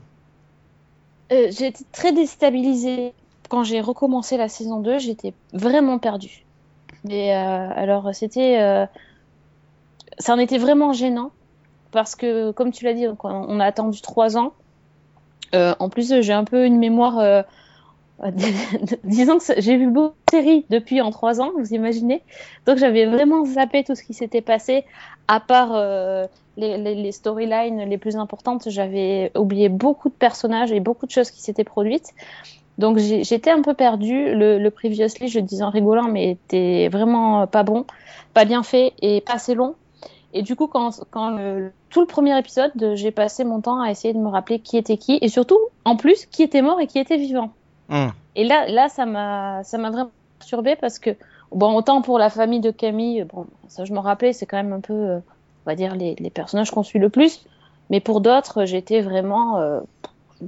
J'ai été très déstabilisée quand j'ai recommencé la saison 2, j'étais vraiment perdue. Mais alors c'était ça en était vraiment gênant parce que comme tu l'as dit, on a attendu trois ans. Euh, en plus, j'ai un peu une mémoire. euh, disons que j'ai vu beaucoup de séries depuis en trois ans, vous imaginez. Donc j'avais vraiment zappé tout ce qui s'était passé, à part euh, les, storylines les plus importantes. J'avais oublié beaucoup de personnages et beaucoup de choses qui s'étaient produites. Donc j'étais un peu perdue. Le, le Previously, je disais en rigolant, mais était vraiment pas bon, pas bien fait et pas assez long. Et du coup, quand, quand le- tout le premier épisode, j'ai passé mon temps à essayer de me rappeler qui était qui, et surtout, en plus, qui était mort et qui était vivant. Hum. Et là, là, ça m'a, ça m'a vraiment perturbée parce que, bon, autant pour la famille de Camille, bon, ça je me rappelais, c'est quand même un peu, euh, on va dire, les, les personnages qu'on suit le plus. Mais pour d'autres, j'étais vraiment, euh,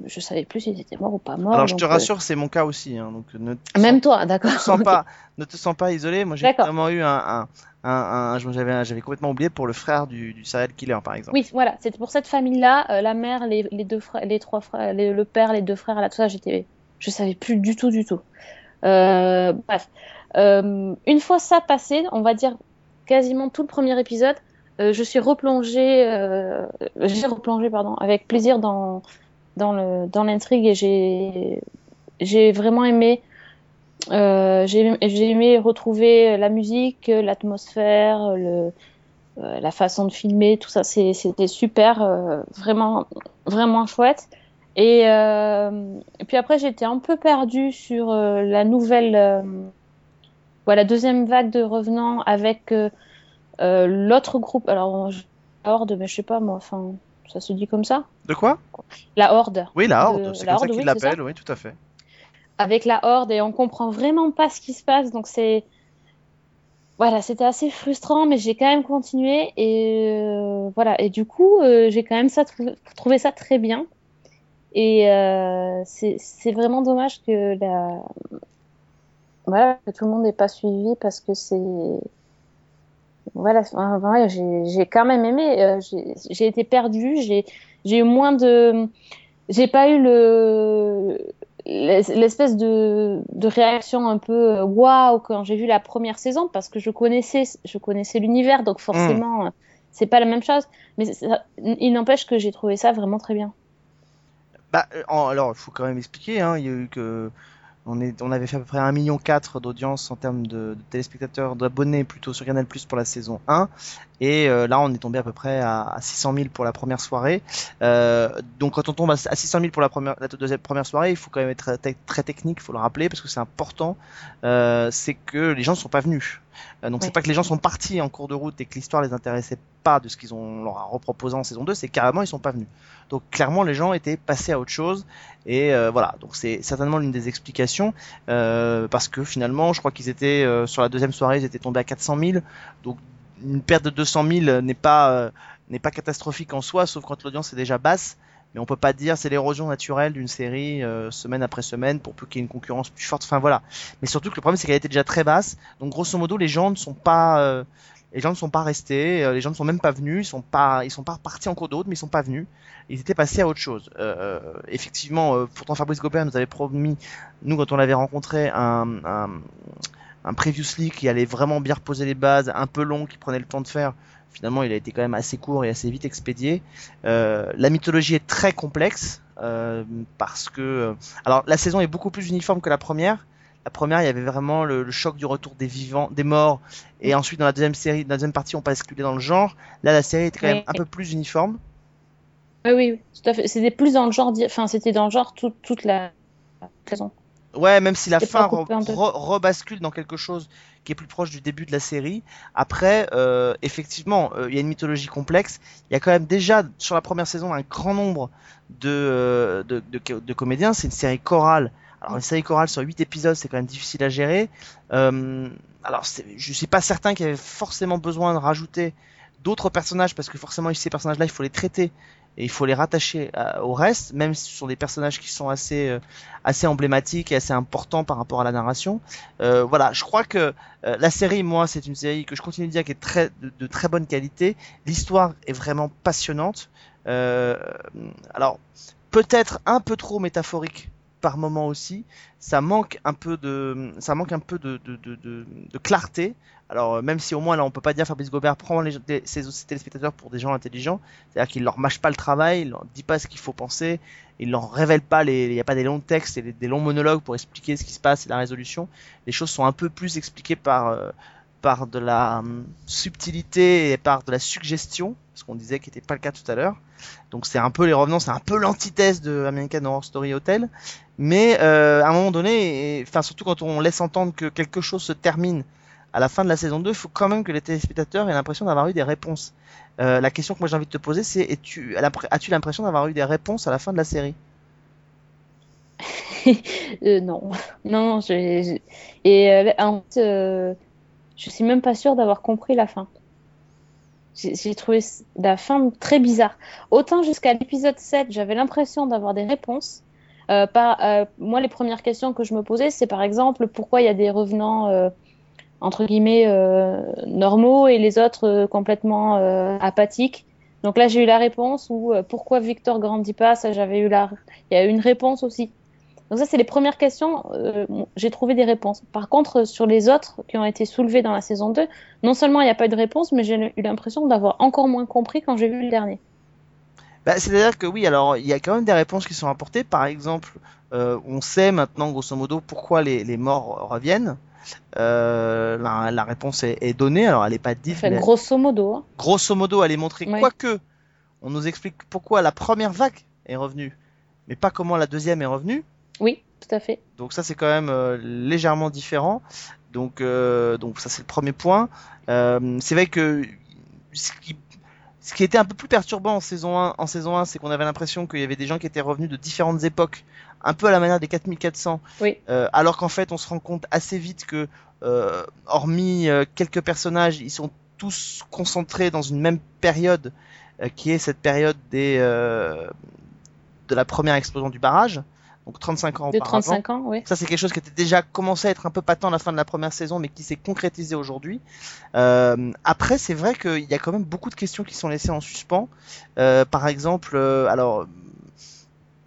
je savais plus s'ils étaient morts ou pas morts. Alors je te euh, rassure, c'est mon cas aussi. Hein, donc ne te Même sens- toi, d'accord. ne te sens Ok. pas, ne te sens pas isolé. Moi j'ai vraiment eu un, un, un, un- j'avais, j'avais complètement oublié pour le frère du, du serial killer par exemple. Oui, voilà, c'était pour cette famille-là, euh, la mère, les, les deux frères, les trois frères, les- le père, les deux frères, là, tout ça, j'étais, je savais plus du tout, du tout. Euh, bref, Euh, une fois ça passé, on va dire quasiment tout le premier épisode, je suis replongée, j'ai replongé pardon, avec plaisir dans dans le dans l'intrigue et j'ai j'ai vraiment aimé. Euh, j'ai aimé retrouver la musique, l'atmosphère, le euh, la façon de filmer, tout ça, c'était super, euh, vraiment vraiment chouette. Et, euh, et puis après, j'étais un peu perdue sur la nouvelle, voilà, deuxième vague de revenants avec l'autre groupe. Alors, la Horde, mais je sais pas moi, enfin, ça se dit comme ça? De quoi? La Horde. Oui, la De- Horde, c'est comme ça Horde, qu'ils oui, l'appellent, oui, tout à fait. Avec la Horde et on comprend vraiment pas ce qui se passe, donc c'est voilà, c'était assez frustrant, mais j'ai quand même continué et euh, voilà. Et du coup, euh, j'ai quand même ça trouvé, trouvé ça très bien. Et euh, c'est c'est vraiment dommage que la voilà que tout le monde n'ait pas suivi parce que c'est voilà, ouais, j'ai quand même aimé. euh, j'ai été perdue, j'ai eu moins de j'ai pas eu le l'es- l'espèce de, de réaction un peu euh, waouh quand j'ai vu la première saison parce que je connaissais je connaissais l'univers donc forcément euh, c'est pas la même chose mais ça- il n'empêche que j'ai trouvé ça vraiment très bien Bah, alors, il faut quand même expliquer, hein, il y a eu que. On, avait fait à peu près 1,4 million d'audience en termes de, de téléspectateurs, d'abonnés plutôt sur Canal Plus pour la saison 1. Et euh, là, on est tombé à peu près à, à 600 000 pour la première soirée. Euh, donc, quand on tombe à, à 600 000 pour la, première, la deuxième première soirée, il faut quand même être très, très technique, il faut le rappeler, parce que c'est important. Euh, c'est que les gens ne sont pas venus. Euh, donc, c'est pas que les gens sont partis en cours de route et que l'histoire les intéressait pas de ce qu'ils ont leur a reproposé en saison 2, c'est carrément ils sont pas venus. Donc clairement les gens étaient passés à autre chose et euh, voilà donc c'est certainement l'une des explications euh, parce que finalement je crois qu'ils étaient euh, sur la deuxième soirée ils étaient tombés à 400 000 donc une perte de 200 000 n'est pas euh, n'est pas catastrophique en soi sauf quand l'audience est déjà basse. Mais on peut pas dire c'est l'érosion naturelle d'une série euh, semaine après semaine pour peu qu'il y ait une concurrence plus forte. Enfin voilà. Mais surtout que le problème c'est qu'elle était déjà très basse. Donc grosso modo les gens ne sont pas euh, les gens ne sont pas restés, euh, les gens ne sont même pas venus, ils sont pas, ils sont pas repartis en cours d'autre, mais ils sont pas venus. Ils étaient passés à autre chose. Euh, effectivement, euh, pourtant Fabrice Gobert nous avait promis, nous quand on l'avait rencontré, un, un, un previously qui allait vraiment bien reposer les bases, un peu long, qui prenait le temps de faire. Finalement, il a été quand même assez court et assez vite expédié. Euh, la mythologie est très complexe euh, parce que, euh, alors la saison est beaucoup plus uniforme que la première. La première, il y avait vraiment le, le choc du retour des vivants, des morts, et ensuite dans la deuxième série, dans la deuxième partie, on basculait dans le genre. Là, la série était quand même un peu plus uniforme. oui oui tout à fait c'était plus dans le genre enfin c'était dans le genre tout- toute la saison Ouais, même si la fin re- re- rebascule dans quelque chose qui est plus proche du début de la série. Après, euh, effectivement, euh, il y a une mythologie complexe. Il y a quand même déjà sur la première saison un grand nombre de euh, de, de, de comédiens. C'est une série chorale. Alors une série chorale sur 8 épisodes, c'est quand même difficile à gérer. Euh, alors je suis pas certain qu'il y avait forcément besoin de rajouter d'autres personnages parce que forcément ces personnages-là, il faut les traiter et il faut les rattacher à- au reste, même si ce sont des personnages qui sont assez euh, assez emblématique et assez important par rapport à la narration. Euh, voilà, je crois que euh, la série, moi, c'est une série que je continue de dire qui est très de, de très bonne qualité. L'histoire est vraiment passionnante. Euh, alors peut-être un peu trop métaphorique par moment aussi. Ça manque un peu de ça manque un peu de clarté. Alors euh, même si au moins là on peut pas dire Fabrice Gobert prend les, les- ses, téléspectateurs pour des gens intelligents, c'est-à-dire qu'il leur mâche pas le travail, il leur dit pas ce qu'il faut penser, il leur révèle pas les, il y a pas des longs textes et des, des longs monologues pour expliquer ce qui se passe et la résolution. Les choses sont un peu plus expliquées par euh, par de la hum, subtilité et par de la suggestion, ce qu'on disait qui n'était pas le cas tout à l'heure. Donc c'est un peu les revenants, c'est un peu l'antithèse de American Horror Story Hotel. Mais euh, à un moment donné, enfin surtout quand on laisse entendre que quelque chose se termine à la fin de la saison 2, il faut quand même que les téléspectateurs aient l'impression d'avoir eu des réponses. Euh, la question que moi j'ai envie de te poser, c'est as-tu l'impression d'avoir eu des réponses à la fin de la série? Euh, non, non, j'ai- j'ai- et en fait, je suis même pas sûre d'avoir compris la fin. J'ai trouvé la fin très bizarre. Autant jusqu'à l'épisode 7, j'avais l'impression d'avoir des réponses. Euh, par, euh, moi, les premières questions que je me posais, c'est par exemple pourquoi il y a des revenants euh, entre guillemets normaux et les autres complètement apathiques. Donc là, j'ai eu la réponse ou pourquoi Victor grandit pas, ça j'avais eu la, il y a eu une réponse aussi. Donc ça, c'est les premières questions. euh, j'ai trouvé des réponses. Par contre, sur les autres qui ont été soulevées dans la saison 2, non seulement il n'y a pas eu de réponse, mais j'ai eu l'impression d'avoir encore moins compris quand j'ai vu le dernier. Bah, C'est-à-dire que oui, alors il y a quand même des réponses qui sont apportées. Par exemple, euh, on sait maintenant grosso modo pourquoi les, les morts reviennent. Euh, la, la réponse est, est donnée, alors elle n'est pas dite, Enfin, mais grosso modo. hein. grosso modo elle est montrée. Ouais. Quoique, on nous explique pourquoi la première vague est revenue, mais pas comment la deuxième est revenue. Oui, tout à fait. Donc ça c'est quand même euh, légèrement différent. Donc euh, donc ça c'est le premier point. Euh, c'est vrai que ce qui ce qui était un peu plus perturbant en saison 1, en saison 1, c'est qu'on avait l'impression qu'il y avait des gens qui étaient revenus de différentes époques, un peu à la manière des 4400, Oui. alors qu'en fait on se rend compte assez vite que, hormis quelques personnages, ils sont tous concentrés dans une même période, qui est cette période des de la première explosion du barrage, donc 35 ans De auparavant. 35 ans, oui. Ça, c'est quelque chose qui était déjà commencé à être un peu patent à la fin de la première saison, mais qui s'est concrétisé aujourd'hui. Euh, après, c'est vrai qu'il y a quand même beaucoup de questions qui sont laissées en suspens. Euh, par exemple, euh, alors,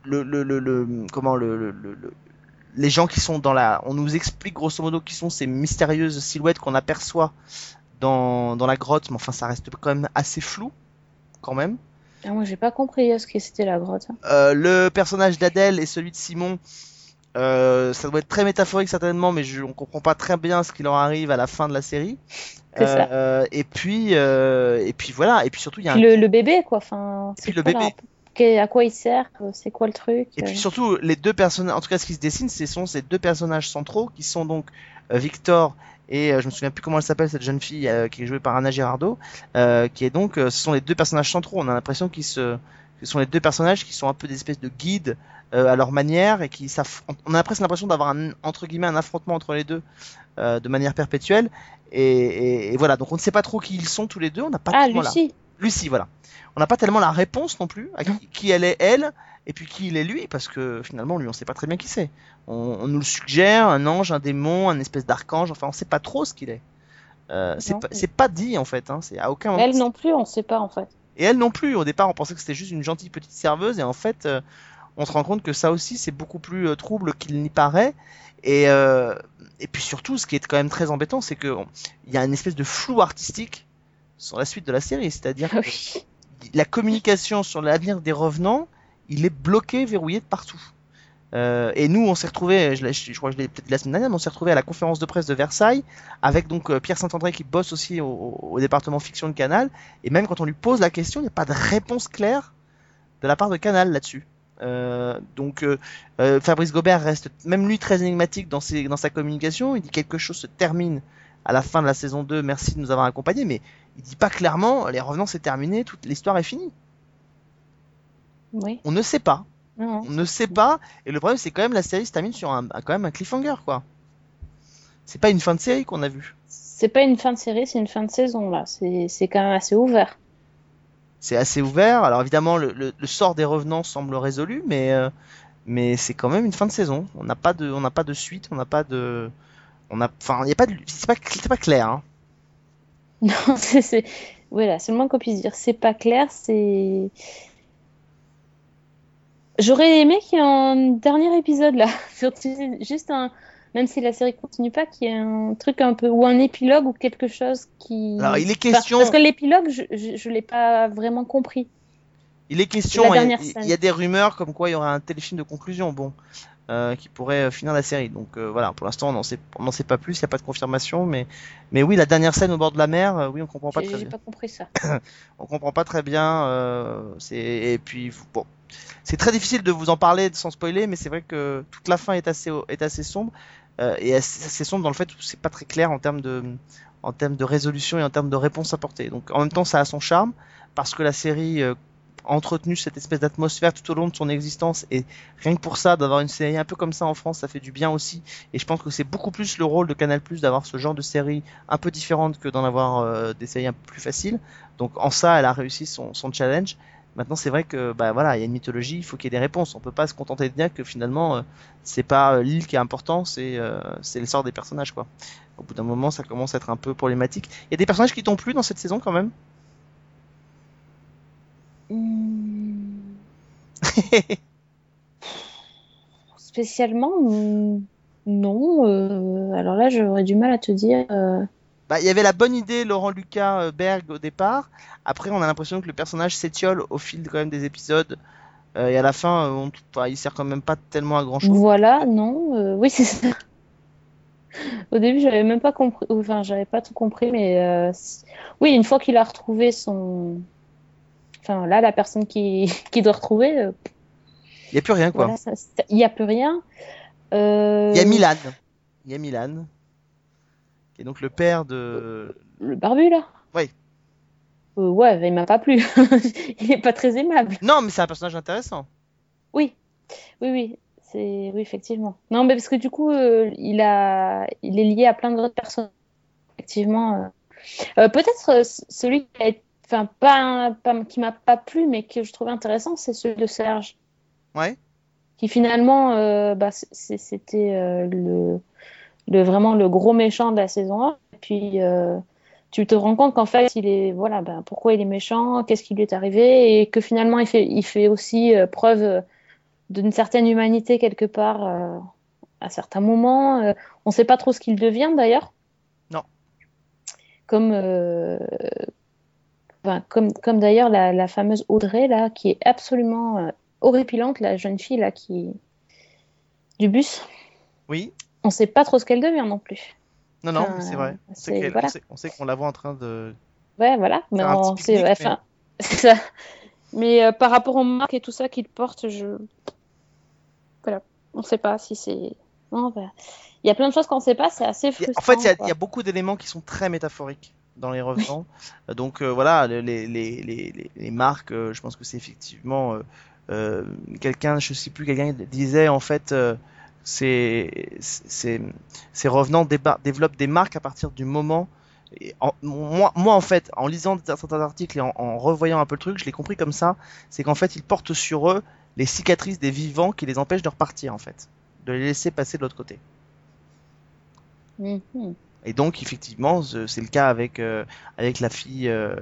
le, le, le, le- comment le, le, le- le- les gens qui sont dans la, on nous explique grosso modo qui sont ces mystérieuses silhouettes qu'on aperçoit dans, dans la grotte, mais enfin, ça reste quand même assez flou, quand même. Ah, moi, j'ai pas compris euh, ce que c'était la grotte. hein. Euh, le personnage d'Adèle et celui de Simon, euh, ça doit être très métaphorique certainement, mais je, on comprend pas très bien ce qui leur arrive à la fin de la série. C'est ça. Euh, et puis, euh, et puis voilà, et puis surtout il y a un... Puis le, le bébé, quoi. Enfin, puis c'est le bébé. à quoi il sert euh, C'est quoi le truc et euh, puis surtout les deux personnages, en tout cas ce qui se dessine, ce sont ces deux personnages centraux qui sont donc euh, Victor et euh, je me souviens plus comment elle s'appelle cette jeune fille euh, qui est jouée par Anna Girardot, euh, qui est donc, ce sont les deux personnages centraux. On a l'impression qu'ils se, que ce sont les deux personnages qui sont un peu des espèces de guides euh, à leur manière et qui on a presque l'impression d'avoir un entre guillemets un affrontement entre les deux euh, de manière perpétuelle. Et, et- et voilà, donc on ne sait pas trop qui ils sont tous les deux. On n'a pas Ah, la- Lucie voilà. On n'a pas tellement la réponse non plus à qui, qui elle est elle et puis qui il est lui parce que finalement lui on sait pas très bien qui c'est. On, on nous le suggère, un ange, un démon, un espèce d'archange. Enfin on sait pas trop ce qu'il est. Euh, c'est pas, dit en fait. Hein. C'est à aucun moment. Elle non plus, on sait pas en fait. Et elle non plus. Au départ on pensait que c'était juste une gentille petite serveuse et en fait euh, on se rend compte que ça aussi c'est beaucoup plus euh, trouble qu'il n'y paraît. Et euh, et puis surtout ce qui est quand même très embêtant c'est que on- il y a une espèce de flou artistique sur la suite de la série. C'est-à-dire Ah que oui. la communication sur l'avenir des revenants, il est bloqué, verrouillé de partout. Euh, et nous, on s'est retrouvé, je, crois que je l'ai peut-être la semaine dernière, mais on s'est retrouvé à la conférence de presse de Versailles avec donc euh, Pierre Saint-André qui bosse aussi au, département fiction de Canal. Et même quand on lui pose la question, il n'y a pas de réponse claire de la part de Canal là-dessus. Euh, donc Fabrice Gobert reste même lui très énigmatique dans, ses, dans sa communication. Il dit quelque chose se termine à la fin de la saison 2, merci de nous avoir accompagnés, mais il dit pas clairement les revenants c'est terminé, toute l'histoire est finie. Oui. On ne sait pas. On ne sait pas. Et le problème, c'est quand même la série se termine sur un, quand même un cliffhanger, quoi. C'est pas une fin de série qu'on a vue. C'est pas une fin de série, c'est une fin de saison là. C'est quand même assez ouvert. C'est assez ouvert. Alors évidemment, le, le- le sort des revenants semble résolu, mais euh, mais c'est quand même une fin de saison. On n'a pas de, on n'a pas de suite, on n'a pas de, on a, enfin, il y a pas de, c'est pas, c'est pas clair. Hein. Non, c'est c'est voilà, c'est le moins qu'on puisse dire. C'est pas clair, c'est. J'aurais aimé qu'il y ait un dernier épisode là, juste un, même si la série continue pas, qu'il y ait un truc un peu ou un épilogue ou quelque chose qui. Alors il est Enfin, question, parce que l'épilogue, je, je, je l'ai pas vraiment compris. Il est question, la il y a- dernière il scène. y, a des rumeurs comme quoi il y aurait un téléfilm de conclusion, bon, euh, qui pourrait euh, finir la série. Donc euh, voilà, pour l'instant on n'en sait, sait pas plus, il n'y a pas de confirmation, mais mais oui, la dernière scène au bord de la mer, euh, oui, on comprend pas J'ai très j'ai bien. pas compris ça. on comprend pas très bien. Et puis bon, c'est très difficile de vous en parler sans spoiler, mais c'est vrai que toute la fin est assez est assez sombre et assez, assez sombre dans le fait où c'est pas très clair en termes de en termes de résolution et en termes de réponse apportée. Donc en même temps, ça a son charme parce que la série entretenu cette espèce d'atmosphère tout au long de son existence et rien que pour ça d'avoir une série un peu comme ça en France ça fait du bien aussi et je pense que c'est beaucoup plus le rôle de Canal Plus d'avoir ce genre de série un peu différente que d'en avoir euh, des séries un peu plus faciles donc en ça, elle a réussi son, challenge. Maintenant, c'est vrai que bah voilà, il y a une mythologie, il faut qu'il y ait des réponses. On peut pas se contenter de dire que finalement, euh, c'est pas euh, l'île qui est important, c'est c'est le sort des personnages quoi. Au bout d'un moment, ça commence à être un peu problématique. Il y a des personnages qui t'ont plu dans cette saison quand même. Hmm. spécialement, mm, non. euh, alors là, j'aurais du mal à te dire. euh, Bah, il y avait la bonne idée Laurent Lucas euh, Berg au départ. Après, on a l'impression que le personnage s'étiole au fil quand même des épisodes. Euh, et à la fin, on- enfin, il sert quand même pas tellement à grand chose. Voilà, non. oui, c'est ça. Au début, j'avais même pas compris. Enfin, j'avais pas tout compris, mais oui, une fois qu'il a retrouvé son. Enfin, là, la personne qui, qui doit retrouver, euh, Il y a plus rien quoi. voilà, il n'y a plus rien. Euh, Il y a Milan. Il y a Milan. Qui est donc le père de. Le barbu, là? Oui. Euh, ouais, il m'a pas plu. Il est pas très aimable. Non, mais c'est un personnage intéressant. Oui, oui, oui, c'est oui effectivement. Non, mais parce que du coup, euh, il a, il est lié à plein d'autres personnes. Effectivement, peut-être celui qui a, enfin pas, pas qui m'a pas plu, mais que je trouvais intéressant, c'est celui de Serge, Ouais. qui finalement, euh, bah, c'était euh, le, le vraiment le gros méchant de la saison 1. Et puis euh, tu te rends compte qu'en fait, il est voilà, ben, pourquoi il est méchant, qu'est-ce qui lui est arrivé, et que finalement, il fait, il fait aussi preuve d'une certaine humanité quelque part à certains moments. On ne sait pas trop ce qu'il devient d'ailleurs. Non. Comme, enfin, comme, comme d'ailleurs la, la fameuse Audrey là, qui est absolument euh, horripilante, la jeune fille là qui du bus. Oui. On ne sait pas trop ce qu'elle devient non plus. Non, non, Enfin, c'est vrai. On sait voilà. qu'on la voit en train de. Ouais, voilà. Mais on sait, ouais, mais- ça. Euh, par rapport aux marques et tout ça qu'il porte, je. Voilà. On sait pas si c'est. Non, voilà. Il y a plein de choses qu'on sait pas, c'est assez frustrant. En fait, y il y, a beaucoup d'éléments qui sont très métaphoriques dans les revenants. Euh, Donc euh, voilà, le- les, les, les, les, marques, euh, je pense que c'est effectivement quelqu'un, je sais plus, quelqu'un disait en fait, c'est ces revenants développent des marques à partir du moment. et en- moi, moi, en fait, en lisant certains articles et en, en revoyant un peu le truc, je l'ai compris comme ça. C'est qu'en fait, ils portent sur eux les cicatrices des vivants qui les empêchent de repartir, en fait, de les laisser passer de l'autre côté. Mhm. Et donc, effectivement, ce- c'est le cas avec, euh, avec la fille, euh,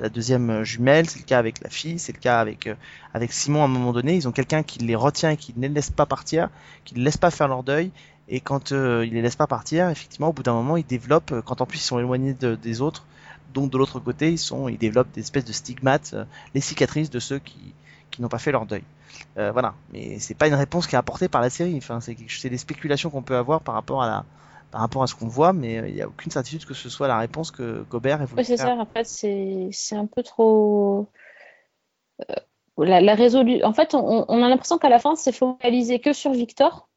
la, deuxième jumelle, c'est le cas avec la fille, c'est le cas avec, euh, avec Simon à un moment donné. Ils ont quelqu'un qui les retient et qui ne les laisse pas partir, qui ne les laisse pas faire leur deuil. Et quand euh, il les laisse pas partir, effectivement, au bout d'un moment, ils développent, quand en plus ils sont éloignés de- des autres, donc de l'autre côté, ils, sont, ils développent des espèces de stigmates, les cicatrices de ceux qui, qui n'ont pas fait leur deuil. Voilà, mais c'est pas une réponse qui est apportée par la série. Enfin, c'est des spéculations qu'on peut avoir par rapport à la, par rapport à ce qu'on voit, mais euh, il n'y a aucune certitude que ce soit la réponse que Gobert ait voulu Oui, c'est ça. En fait, c'est un peu trop. euh, La, la résolu... En fait, on, on a l'impression qu'à la fin, c'est focalisé que sur Victor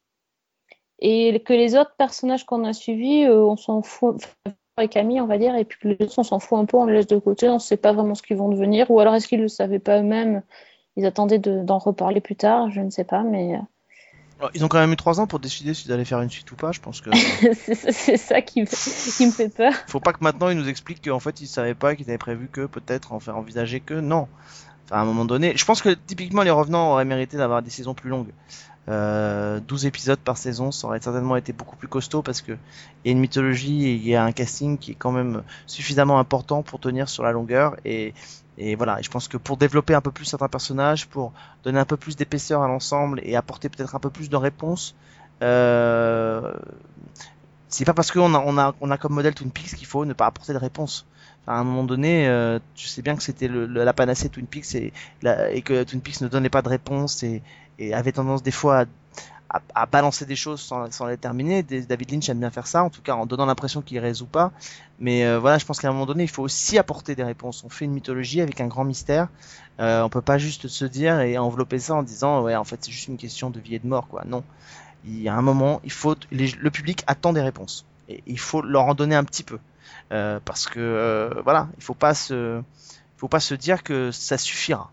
et que les autres personnages qu'on a suivis, euh, on s'en fout. Enfin, et Camille, on va dire, et puis que les autres, on s'en fout un peu, on les laisse de côté, on ne sait pas vraiment ce qu'ils vont devenir, ou alors est-ce qu'ils ne le savaient pas eux-mêmes Ils attendaient de- d'en reparler plus tard, je ne sais pas, mais Ils ont quand même eu trois ans pour décider s'ils allaient faire une suite ou pas. Je pense que c'est ça- c'est ça qui, me- qui me fait peur. faut pas que maintenant ils nous expliquent qu'en fait ils savaient pas, qu'ils avaient prévu que peut-être en faire envisager que non. Enfin, à un moment donné, je pense que typiquement les revenants auraient mérité d'avoir des saisons plus longues. Euh, 12 épisodes par saison, ça aurait certainement été beaucoup plus costaud parce que il y a une mythologie et il y a un casting qui est quand même suffisamment important pour tenir sur la longueur et et voilà, je pense que pour développer un peu plus certains personnages, pour donner un peu plus d'épaisseur à l'ensemble et apporter peut-être un peu plus de réponses, euh, c'est pas parce qu'on a, on a, on a comme modèle Twin Peaks qu'il faut ne pas apporter de réponse. Enfin, à un moment donné, euh, tu sais bien que c'était le, le- la panacée Twin Peaks et, la- et que Twin Peaks ne donnait pas de réponse et, et avait tendance des fois à, à, à balancer des choses sans, sans les terminer. David Lynch aime bien faire ça, en tout cas en donnant l'impression qu'il résout pas. Mais euh, voilà, je pense qu'à un moment donné, il faut aussi apporter des réponses. On fait une mythologie avec un grand mystère. Euh, on peut pas juste se dire et envelopper ça en disant ouais, en fait, c'est juste une question de vie et de mort, quoi. Non il y a un moment, il faut le public attend des réponses et il faut leur en donner un petit peu Euh, parce que euh, voilà, il faut pas se, faut pas se dire que ça suffira.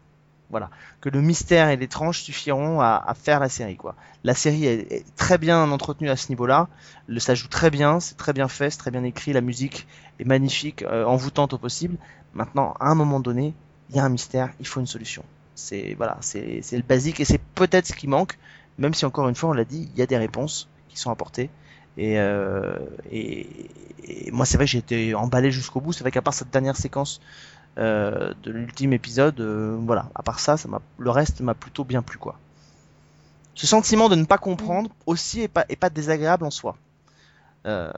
Voilà, que le mystère et l'étrange suffiront à, à faire la série quoi. La série est, est très bien entretenue à ce niveau-là, le ça joue très bien, c'est très bien fait, c'est très bien écrit, la musique est magnifique, euh, envoûtante au possible. Maintenant, à un moment donné, il y a un mystère, il faut une solution. C'est voilà, c'est le basique et c'est peut-être ce qui manque même si encore une fois on l'a dit, il y a des réponses qui sont apportées. Et, euh, et, et moi c'est vrai que j'ai été emballé jusqu'au bout. C'est vrai qu'à part cette dernière séquence euh, de l'ultime épisode, euh, voilà, à part ça, ça le reste m'a plutôt bien plu quoi. ce sentiment de ne pas comprendre aussi est pas, est pas désagréable en soi. Euh,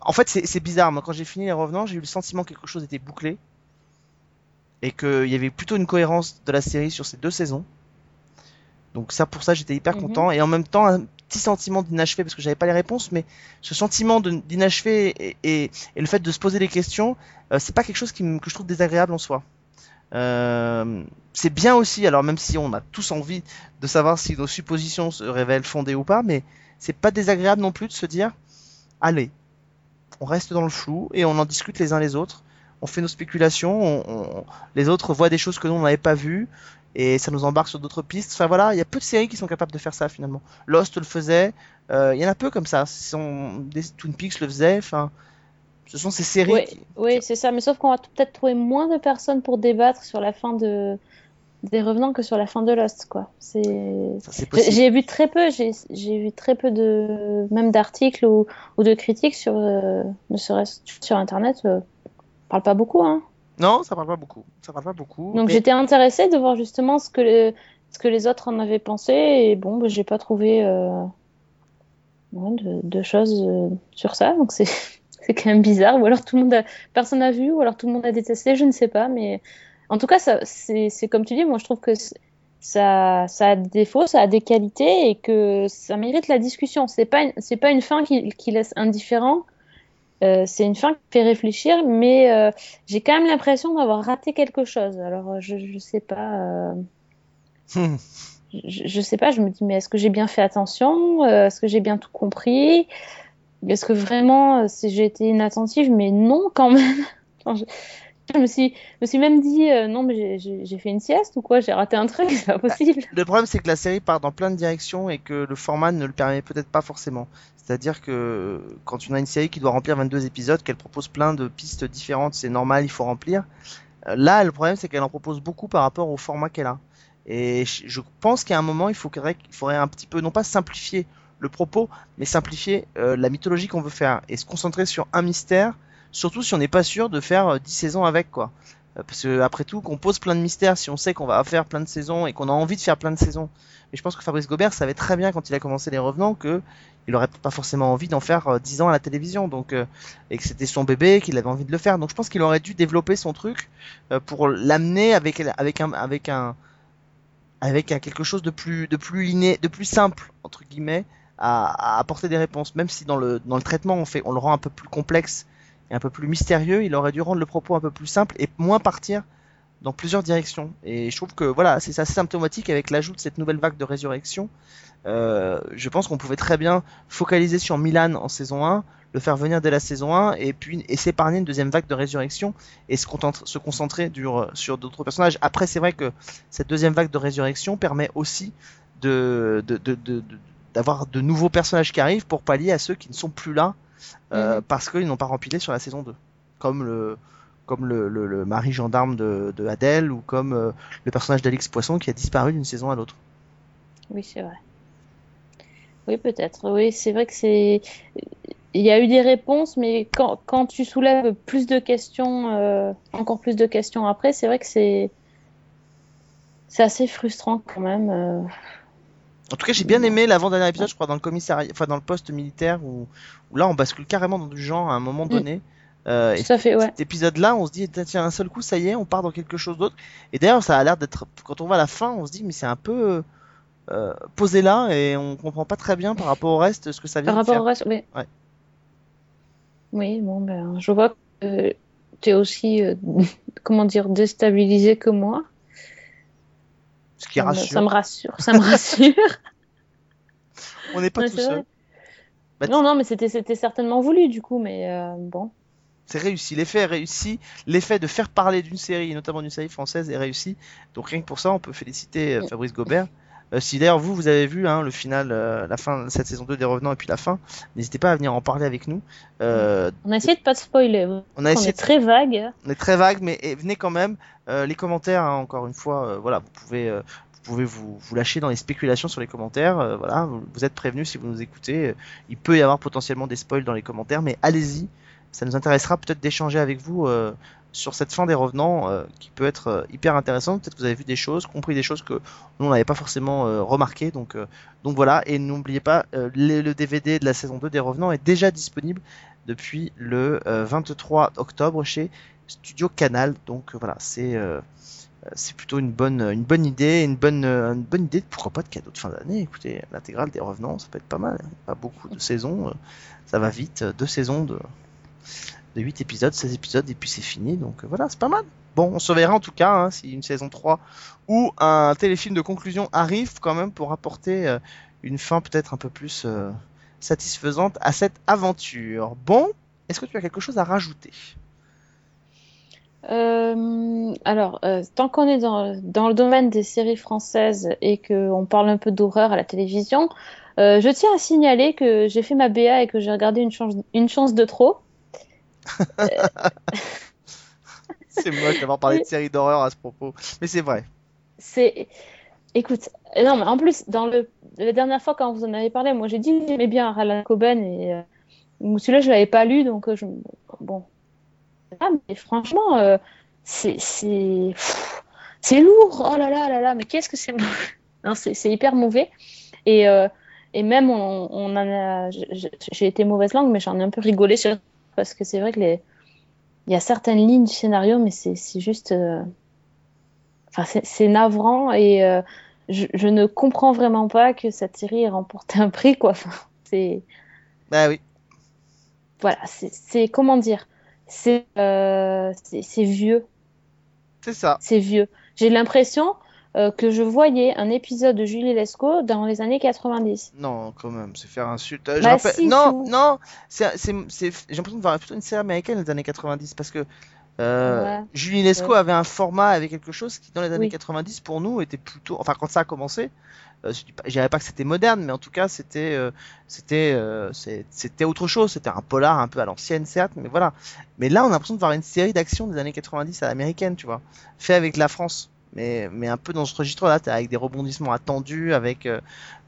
en fait, c'est c'est bizarre. Moi, quand j'ai fini Les Revenants, j'ai eu le sentiment que quelque chose était bouclé et qu'il y avait plutôt une cohérence de la série sur ces deux saisons. Donc ça, pour ça, j'étais hyper Mhm. content. Et en même temps, petit sentiment d'inachevé parce que j'avais pas les réponses, mais ce sentiment d'inachevé et, le fait de se poser des questions, euh, c'est pas quelque chose que je trouve désagréable en soi. Euh, c'est bien aussi, alors même si on a tous envie de savoir si nos suppositions se révèlent fondées ou pas, mais c'est pas désagréable non plus de se dire, allez, on reste dans le flou et on en discute les uns les autres. On fait nos spéculations, on, on- les autres voient des choses que nous on n'avait pas vues et ça nous embarque sur d'autres pistes. Enfin voilà, il y a peu de séries qui sont capables de faire ça finalement. Lost le faisait, euh, il y en a peu comme ça. Sont des Twin Peaks le faisait. Enfin, ce sont ces séries. Ouais, qui- Oui, c'est ça, mais sauf qu'on va peut-être trouver moins de personnes pour débattre sur la fin de des Revenants que sur la fin de Lost, quoi. C'est J'ai vu très peu, j'ai j'ai vu très peu de même d'articles ou, ou de critiques sur euh, ne serait-ce sur internet. euh, on parle pas beaucoup, hein. Non, ça parle pas beaucoup. Ça parle pas beaucoup. Donc mais- j'étais intéressée de voir justement ce que le- ce que les autres en avaient pensé et bon, bah, j'ai pas trouvé euh, ouais, de, de choses euh, sur ça, donc c'est c'est quand même bizarre. Ou alors tout le monde a, personne n'a vu, ou alors tout le monde a détesté, je ne sais pas, mais en tout cas ça c'est c'est comme tu dis, moi je trouve que ça ça a des défauts, ça a des qualités et que ça mérite la discussion. C'est pas une, c'est pas une fin qui, qui laisse indifférent. Euh, c'est une fin qui fait réfléchir, mais euh, j'ai quand même l'impression d'avoir raté quelque chose. Alors, euh, je, je sais pas. euh, Hmm. je, je sais pas, je me dis, mais est-ce que j'ai bien fait attention? Est-ce que j'ai bien tout compris? Est-ce que vraiment, j'ai été inattentive? Mais non, quand même. Je, je me suis, je me suis même dit, euh, non, mais j'ai- fait une sieste ou quoi? J'ai raté un truc, c'est pas possible. Le problème, c'est que la série part dans plein de directions et que le format ne le permet peut-être pas forcément. C'est-à-dire que quand on a une série qui doit remplir 22 épisodes, qu'elle propose plein de pistes différentes, c'est normal, il faut remplir. Euh, Là, le problème, c'est qu'elle en propose beaucoup par rapport au format qu'elle a. Et je pense qu'à un moment, il faudrait, un petit peu, non pas simplifier le propos, mais simplifier euh, la mythologie qu'on veut faire et se concentrer sur un mystère, surtout si on n'est pas sûr de faire euh, 10 saisons avec, quoi. Euh, Parce que après tout, qu'on pose plein de mystères, si on sait qu'on va faire plein de saisons et qu'on a envie de faire plein de saisons. Mais je pense que Fabrice Gobert savait très bien quand il a commencé Les Revenants que il aurait pas forcément envie d'en faire euh, 10 ans à la télévision, donc euh, et que c'était son bébé, qu'il avait envie de le faire. Donc je pense qu'il aurait dû développer son truc euh, pour l'amener avec avec un avec un avec un quelque chose de plus de plus liné, de plus simple entre guillemets à, à apporter des réponses. Même si dans le dans le traitement on fait on le rend un peu plus complexe et un peu plus mystérieux, il aurait dû rendre le propos un peu plus simple et moins partir dans plusieurs directions. Et je trouve que voilà, c'est assez symptomatique avec l'ajout de cette nouvelle vague de résurrection. Euh, je pense qu'on pouvait très bien focaliser sur Milan en saison 1, le faire venir dès la saison 1 et puis et s'épargner une deuxième vague de résurrection et se, concentrer sur d'autres personnages. Après, c'est vrai que cette deuxième vague de résurrection permet aussi de- de- de- d'avoir de, nouveaux personnages qui arrivent pour pallier à ceux qui ne sont plus là euh, Mhm. parce qu'ils n'ont pas rempilé sur la saison 2. Comme le comme le, le, le mari gendarme de, de Adèle ou comme euh, le personnage d'Alix Poisson qui a disparu d'une saison à l'autre. Oui, c'est vrai. Oui, peut-être. Oui, c'est vrai que c'est. Il y a eu des réponses, mais quand, quand tu soulèves plus de questions, euh, encore plus de questions après, c'est vrai que c'est. C'est assez frustrant quand même. Euh. En tout cas, j'ai bien aimé l'avant-dernier épisode, je crois, dans le commissariat, enfin dans le poste militaire où, où là on bascule carrément dans du genre à un moment donné. Euh, et Tout à fait, ouais. cet épisode-là, on se dit, tiens, un seul coup, ça y est, on part dans quelque chose d'autre. Et d'ailleurs, ça a l'air d'être, quand on voit la fin, on se dit, mais c'est un peu euh, posé là et on comprend pas très bien par rapport au reste ce que ça vient Par de rapport faire. au reste, oui. Ouais. Oui, bon, ben, je vois que tu es aussi, euh, comment dire, déstabilisé que moi. Ce qui Ça me- rassure. Ça me rassure. Ça me rassure. On n'est pas Ouais, tout seul. Bah, Non, non, mais c'était certainement voulu du coup, mais euh, bon. C'est réussi, l'effet est réussi, l'effet de faire parler d'une série, notamment d'une série française, est réussi. Donc rien que pour ça, on peut féliciter euh, Mm. Fabrice Gobert. Euh, si d'ailleurs vous, vous avez vu hein, le final, euh, la fin de cette saison 2 des Revenants et puis la fin, n'hésitez pas à venir en parler avec nous. Euh, On a essayé de pas spoiler. on a On essayé, est très vague. on est très vague, mais venez quand même. Les commentaires, hein, encore une fois, voilà, vous pouvez, vous pouvez vous, vous lâcher dans les spéculations sur les commentaires. voilà, vous, vous êtes prévenus si vous nous écoutez. il peut y avoir potentiellement des spoils dans les commentaires, mais allez-y. ça nous intéressera peut-être d'échanger avec vous sur cette fin des revenants euh, qui peut être euh, hyper intéressante. Peut-être que vous avez vu des choses, compris des choses que nous on pas forcément euh, remarquées. Donc, euh, donc voilà, et n'oubliez pas, le, DVD de la saison 2 des revenants est déjà disponible depuis le euh, 23 octobre chez Studio Canal. Donc voilà, c'est plutôt une bonne, idée, une bonne, une bonne idée, pourquoi pas de cadeau de fin d'année. Écoutez, l'intégrale des revenants, ça peut être pas mal. Pas beaucoup de saisons, ça va vite. Deux saisons de, de 8 épisodes, 16 épisodes, et puis c'est fini. Donc euh, voilà, c'est pas mal. Bon, on se verra en tout cas hein, si une saison 3 ou un téléfilm de conclusion arrive quand même pour apporter euh, une fin peut-être un peu plus euh, satisfaisante à cette aventure. Bon, est-ce que tu as quelque chose à rajouter? Alors, tant qu'on est dans, le domaine des séries françaises et qu'on parle un peu d'horreur à la télévision, je tiens à signaler que j'ai fait ma BA et que j'ai regardé une chance de trop. C'est moche d'avoir parlé de séries d'horreur à ce propos, mais c'est vrai. C'est. Écoute, non, mais en plus, dans le... la dernière fois quand vous en avez parlé, moi j'ai dit j'aimais bien Alan Coben et euh, celui-là je l'avais pas lu donc euh, je... bon. Ah, mais franchement, euh, c'est c'est lourd. Oh là là là là, mais qu'est-ce que c'est. Non, c'est hyper mauvais. Et, euh, et même on, on en a. J'ai été mauvaise langue, mais j'en ai un peu rigolé sur parce que c'est vrai que les il y a certaines lignes du scénario, mais c'est juste. euh, Enfin, c'est- navrant et euh, je, je ne comprends vraiment pas que cette série ait remporté un prix, quoi. Enfin, c'est Bah oui. voilà, c'est comment dire, c'est euh, c'est c'est vieux, C'est ça. c'est vieux. J'ai l'impression euh, que je voyais un épisode de Julie Lescaut dans les années 90. Non, quand même, c'est faire insulte. Euh, Bah rappelle- si, non, tu- non, j'ai l'impression de voir plutôt une série américaine des années 90 parce que euh, Ouais. Julie Lescaut Ouais. avait un format avec quelque chose qui dans les années Oui. 90 pour nous était plutôt, enfin quand ça a commencé, euh, je dirais pas que c'était moderne, mais en tout cas c'était, euh, c'était, euh, autre chose. C'était un polar un peu à l'ancienne certes, mais voilà. Mais là on a l'impression de voir une série d'action des années 90 à l'américaine, tu vois, fait avec la France. Mais, mais un peu dans ce registre-là, avec des rebondissements attendus, avec euh,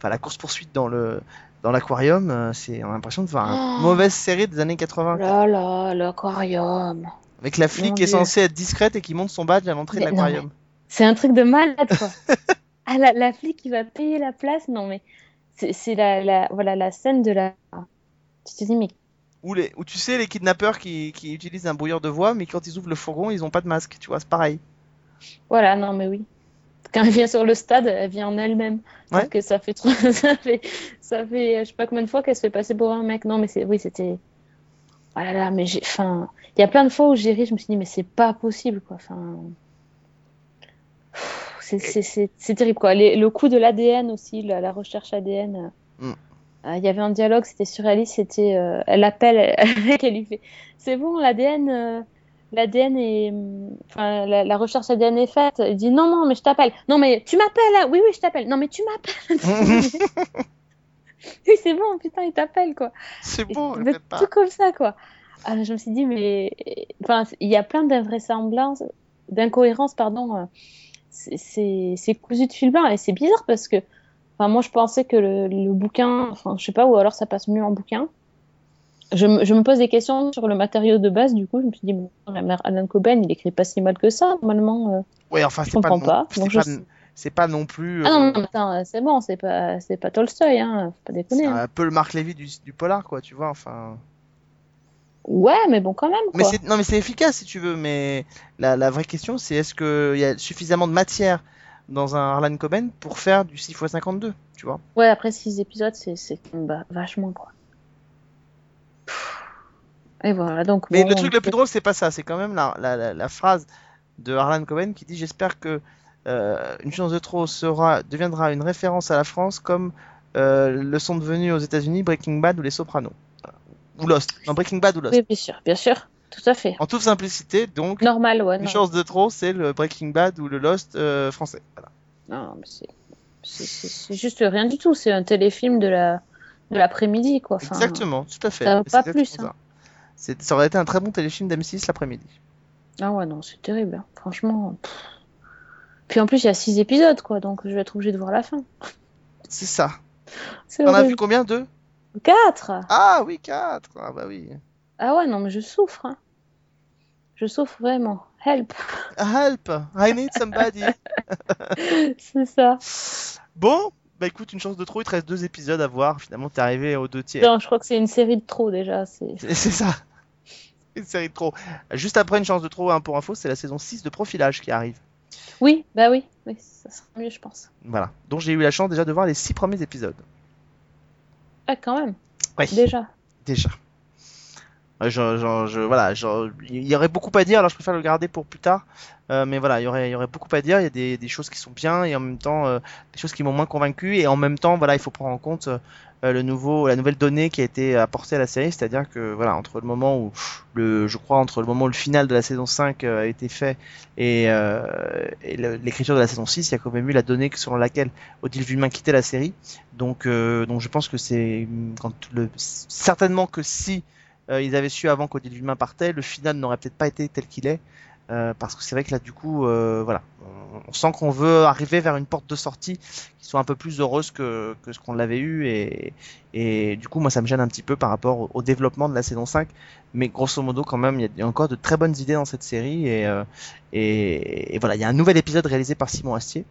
la course-poursuite dans le dans l'aquarium, euh, c'est on a l'impression de voir une Oh. mauvaise série des années Oh 80. là là, l'aquarium. Avec la flic qui est censée être discrète et qui monte son badge à l'entrée de Mais l'aquarium. C'est un truc de malade, quoi. ah, la, la flic qui va payer la place, non mais c'est la, la voilà la scène de la. Tu te dis mais Ou, les, ou tu sais, les kidnappeurs qui, qui utilisent un brouilleur de voix, mais quand ils ouvrent le fourgon, ils ont pas de masque, tu vois, c'est pareil. Voilà, non, mais oui. Quand elle vient sur le stade, elle vient en elle-même. Ouais. que ça fait trop... ça fait, ça fait, je sais pas combien de fois qu'elle se fait passer pour un mec. Non, mais c'est, oui, c'était. Oh là là, mais j'ai, enfin, il y a plein de fois où j'ai ri, je me suis dit, mais c'est pas possible, quoi. Enfin, c'est, c'est, c'est, c'est terrible, quoi. Les- le coup de l'ADN aussi, la, la recherche ADN. euh, Mm. euh, Il y avait un dialogue, c'était surréaliste, c'était, euh, elle appelle, elle, elle lui fait, c'est bon, l'ADN, euh, l'ADN est, enfin, la, la recherche ADN est faite. Il dit non, non, mais je t'appelle. Non, mais tu m'appelles, hein. oui, oui, je t'appelle. Non, mais tu m'appelles. oui, c'est bon, putain, il t'appelle, quoi. c'est bon, pas. trucs comme ça, quoi. Alors, je me suis dit, mais, enfin, il y a plein d'invraisemblances, d'incohérences, pardon. euh, c'est cousu de fil blanc et c'est bizarre parce que, enfin, moi, je pensais que le, le bouquin, enfin, je sais pas, ou alors ça passe mieux en bouquin. Je, me- je me pose des questions sur le matériau de base, du coup, je me suis dit, bon, la mère Alan Coben, il écrit pas si mal que ça, normalement. euh. Ouais, enfin, Je pas, comprends non, pas, c'est pas, non plus. Ah non, euh, non, euh, c'est bon, c'est pas, c'est pas Tolstoy, hein, faut pas déconner. c'est hein. un peu le Marc Lévy du, du polar, quoi, tu vois, enfin. Ouais, mais bon, quand même, Mais quoi. non, mais c'est efficace si tu veux, mais la, la vraie question c'est est-ce qu'il y a suffisamment de matière dans un Harlan Coben pour faire du 6x52, tu vois? Ouais, après six épisodes, c'est, bah, vachement, quoi. Et voilà, donc. Mais bon, le truc le plus drôle, c'est pas ça, c'est quand même la, la, la, la phrase de Harlan Coben qui dit J'espère que euh, Une chance de trop sera, deviendra une référence à la France comme euh, le sont devenus aux États-Unis Breaking Bad ou Les Sopranos. Ou Lost. Non, Breaking Bad ou Lost. Oui, bien sûr, bien sûr, tout à fait. En toute simplicité, donc, Normal, ouais. Une non. chance de trop, c'est le Breaking Bad ou le Lost euh, français. Voilà. Non, mais c'est, juste rien du tout. C'est un téléfilm de la, de l'après-midi, quoi. Enfin, Exactement, tout à fait. ça va pas plus, hein. Ça. Aurait été un très bon téléfilm d'M6 l'après-midi. Ah ouais, non, c'est terrible. hein. Franchement. pff. Puis en plus, il y a six épisodes, quoi. Donc je vais être obligée de voir la fin. C'est ça. T'en as vu combien Deux? Quatre Ah oui, quatre. Ah bah oui. Ah ouais, non, mais je souffre. hein. Je souffre vraiment. Help. Help, I need somebody. C'est ça. bon, bah écoute, une chance de trop, il te reste deux épisodes à voir. Finalement, t'es arrivé aux deux tiers. Non, je crois que c'est une série de trop déjà. C'est ça. Une série de trop. Juste après une chance de trop, hein, pour info, c'est la saison 6 de Profilage qui arrive. Oui, bah oui. oui, ça sera mieux, je pense. Voilà. Donc j'ai eu la chance déjà de voir les six premiers épisodes. Ah, quand même. Ouais. Déjà. Déjà. Je, je- je- voilà, il y aurait beaucoup à dire, alors je préfère le garder pour plus tard. Euh, mais voilà, il y aurait, il y aurait beaucoup à dire. Il y a des, des choses qui sont bien et en même temps euh, des choses qui m'ont moins convaincu. Et en même temps, voilà, il faut prendre en compte euh, le nouveau, la nouvelle donnée qui a été apportée à la série, c'est-à-dire que voilà, entre le moment où le, je crois entre le moment où le final de la saison 5 euh, a été fait et, euh, l'écriture de la saison 6, il y a quand même eu la donnée selon laquelle Odile Villemin quittait la série. Donc, euh, donc je pense que c'est quand le, certainement que si euh, ils avaient su avant qu'Odile Villemin partait, le final n'aurait peut-être pas été tel qu'il est. euh, parce que c'est vrai que là, du coup, euh, voilà, on, sent qu'on veut arriver vers une porte de sortie qui soit un peu plus heureuse que, ce qu'on l'avait eu. Et, du coup, moi, ça me gêne un petit peu par rapport au, développement de la saison 5. Mais grosso modo, quand même, il y a- encore de très bonnes idées dans cette série. Et, euh, voilà, il y a un nouvel épisode réalisé par Simon Astier.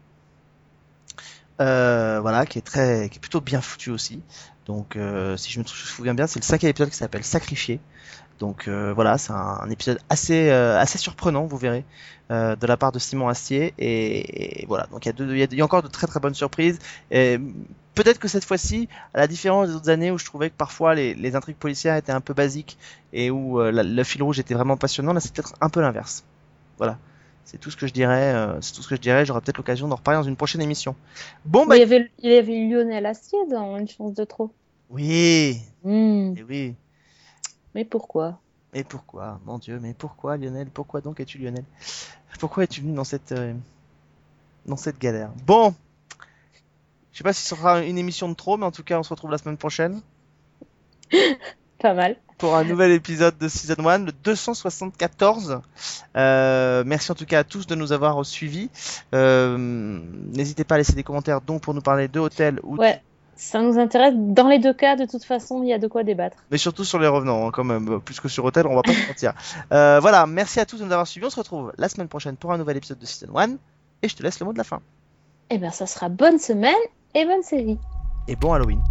Voilà, qui est très, qui est plutôt bien foutu aussi. Donc, si je me souviens bien, c'est le cinquième épisode qui s'appelle Sacrifié. Donc euh, voilà, c'est un, un épisode assez, euh, assez surprenant, vous verrez, euh, de la part de Simon Astier. Et, et voilà, donc il y, a deux- il y y a encore de très très bonnes surprises. Et peut-être que cette fois-ci, à la différence des autres années où je trouvais que parfois les, les intrigues policières étaient un peu basiques et où euh, la- le fil rouge était vraiment passionnant, là c'est peut-être un peu l'inverse. Voilà. C'est tout ce que je dirais. euh, c'est tout ce que je dirais. J'aurai peut-être l'occasion d'en reparler dans une prochaine émission. Bon bah il, y avait, il y avait Lionel Astier dans Une chance de trop. oui, Hmm, et oui. Mais pourquoi? Mais pourquoi, mon Dieu, mais pourquoi Lionel? Pourquoi donc es-tu Lionel? Pourquoi es-tu venu dans cette euh, dans cette galère? Bon, je sais pas si ce sera une émission de trop, mais en tout cas, on se retrouve la semaine prochaine. Pas mal. pour un nouvel épisode de Season 1, le 274. Euh, merci en tout cas à tous de nous avoir suivis. Euh, N'hésitez pas à laisser des commentaires donc pour nous parler de hôtel ou Ouais, ça nous intéresse. Dans les deux cas, de toute façon, il y a de quoi débattre. mais surtout sur les revenants hein, quand même, plus que sur hôtel, on va pas se mentir. Euh, voilà, merci à tous de nous avoir suivis. On se retrouve la semaine prochaine pour un nouvel épisode de Season 1 et je te laisse le mot de la fin. Eh bien, ça sera bonne semaine et bonne série. Et bon Halloween.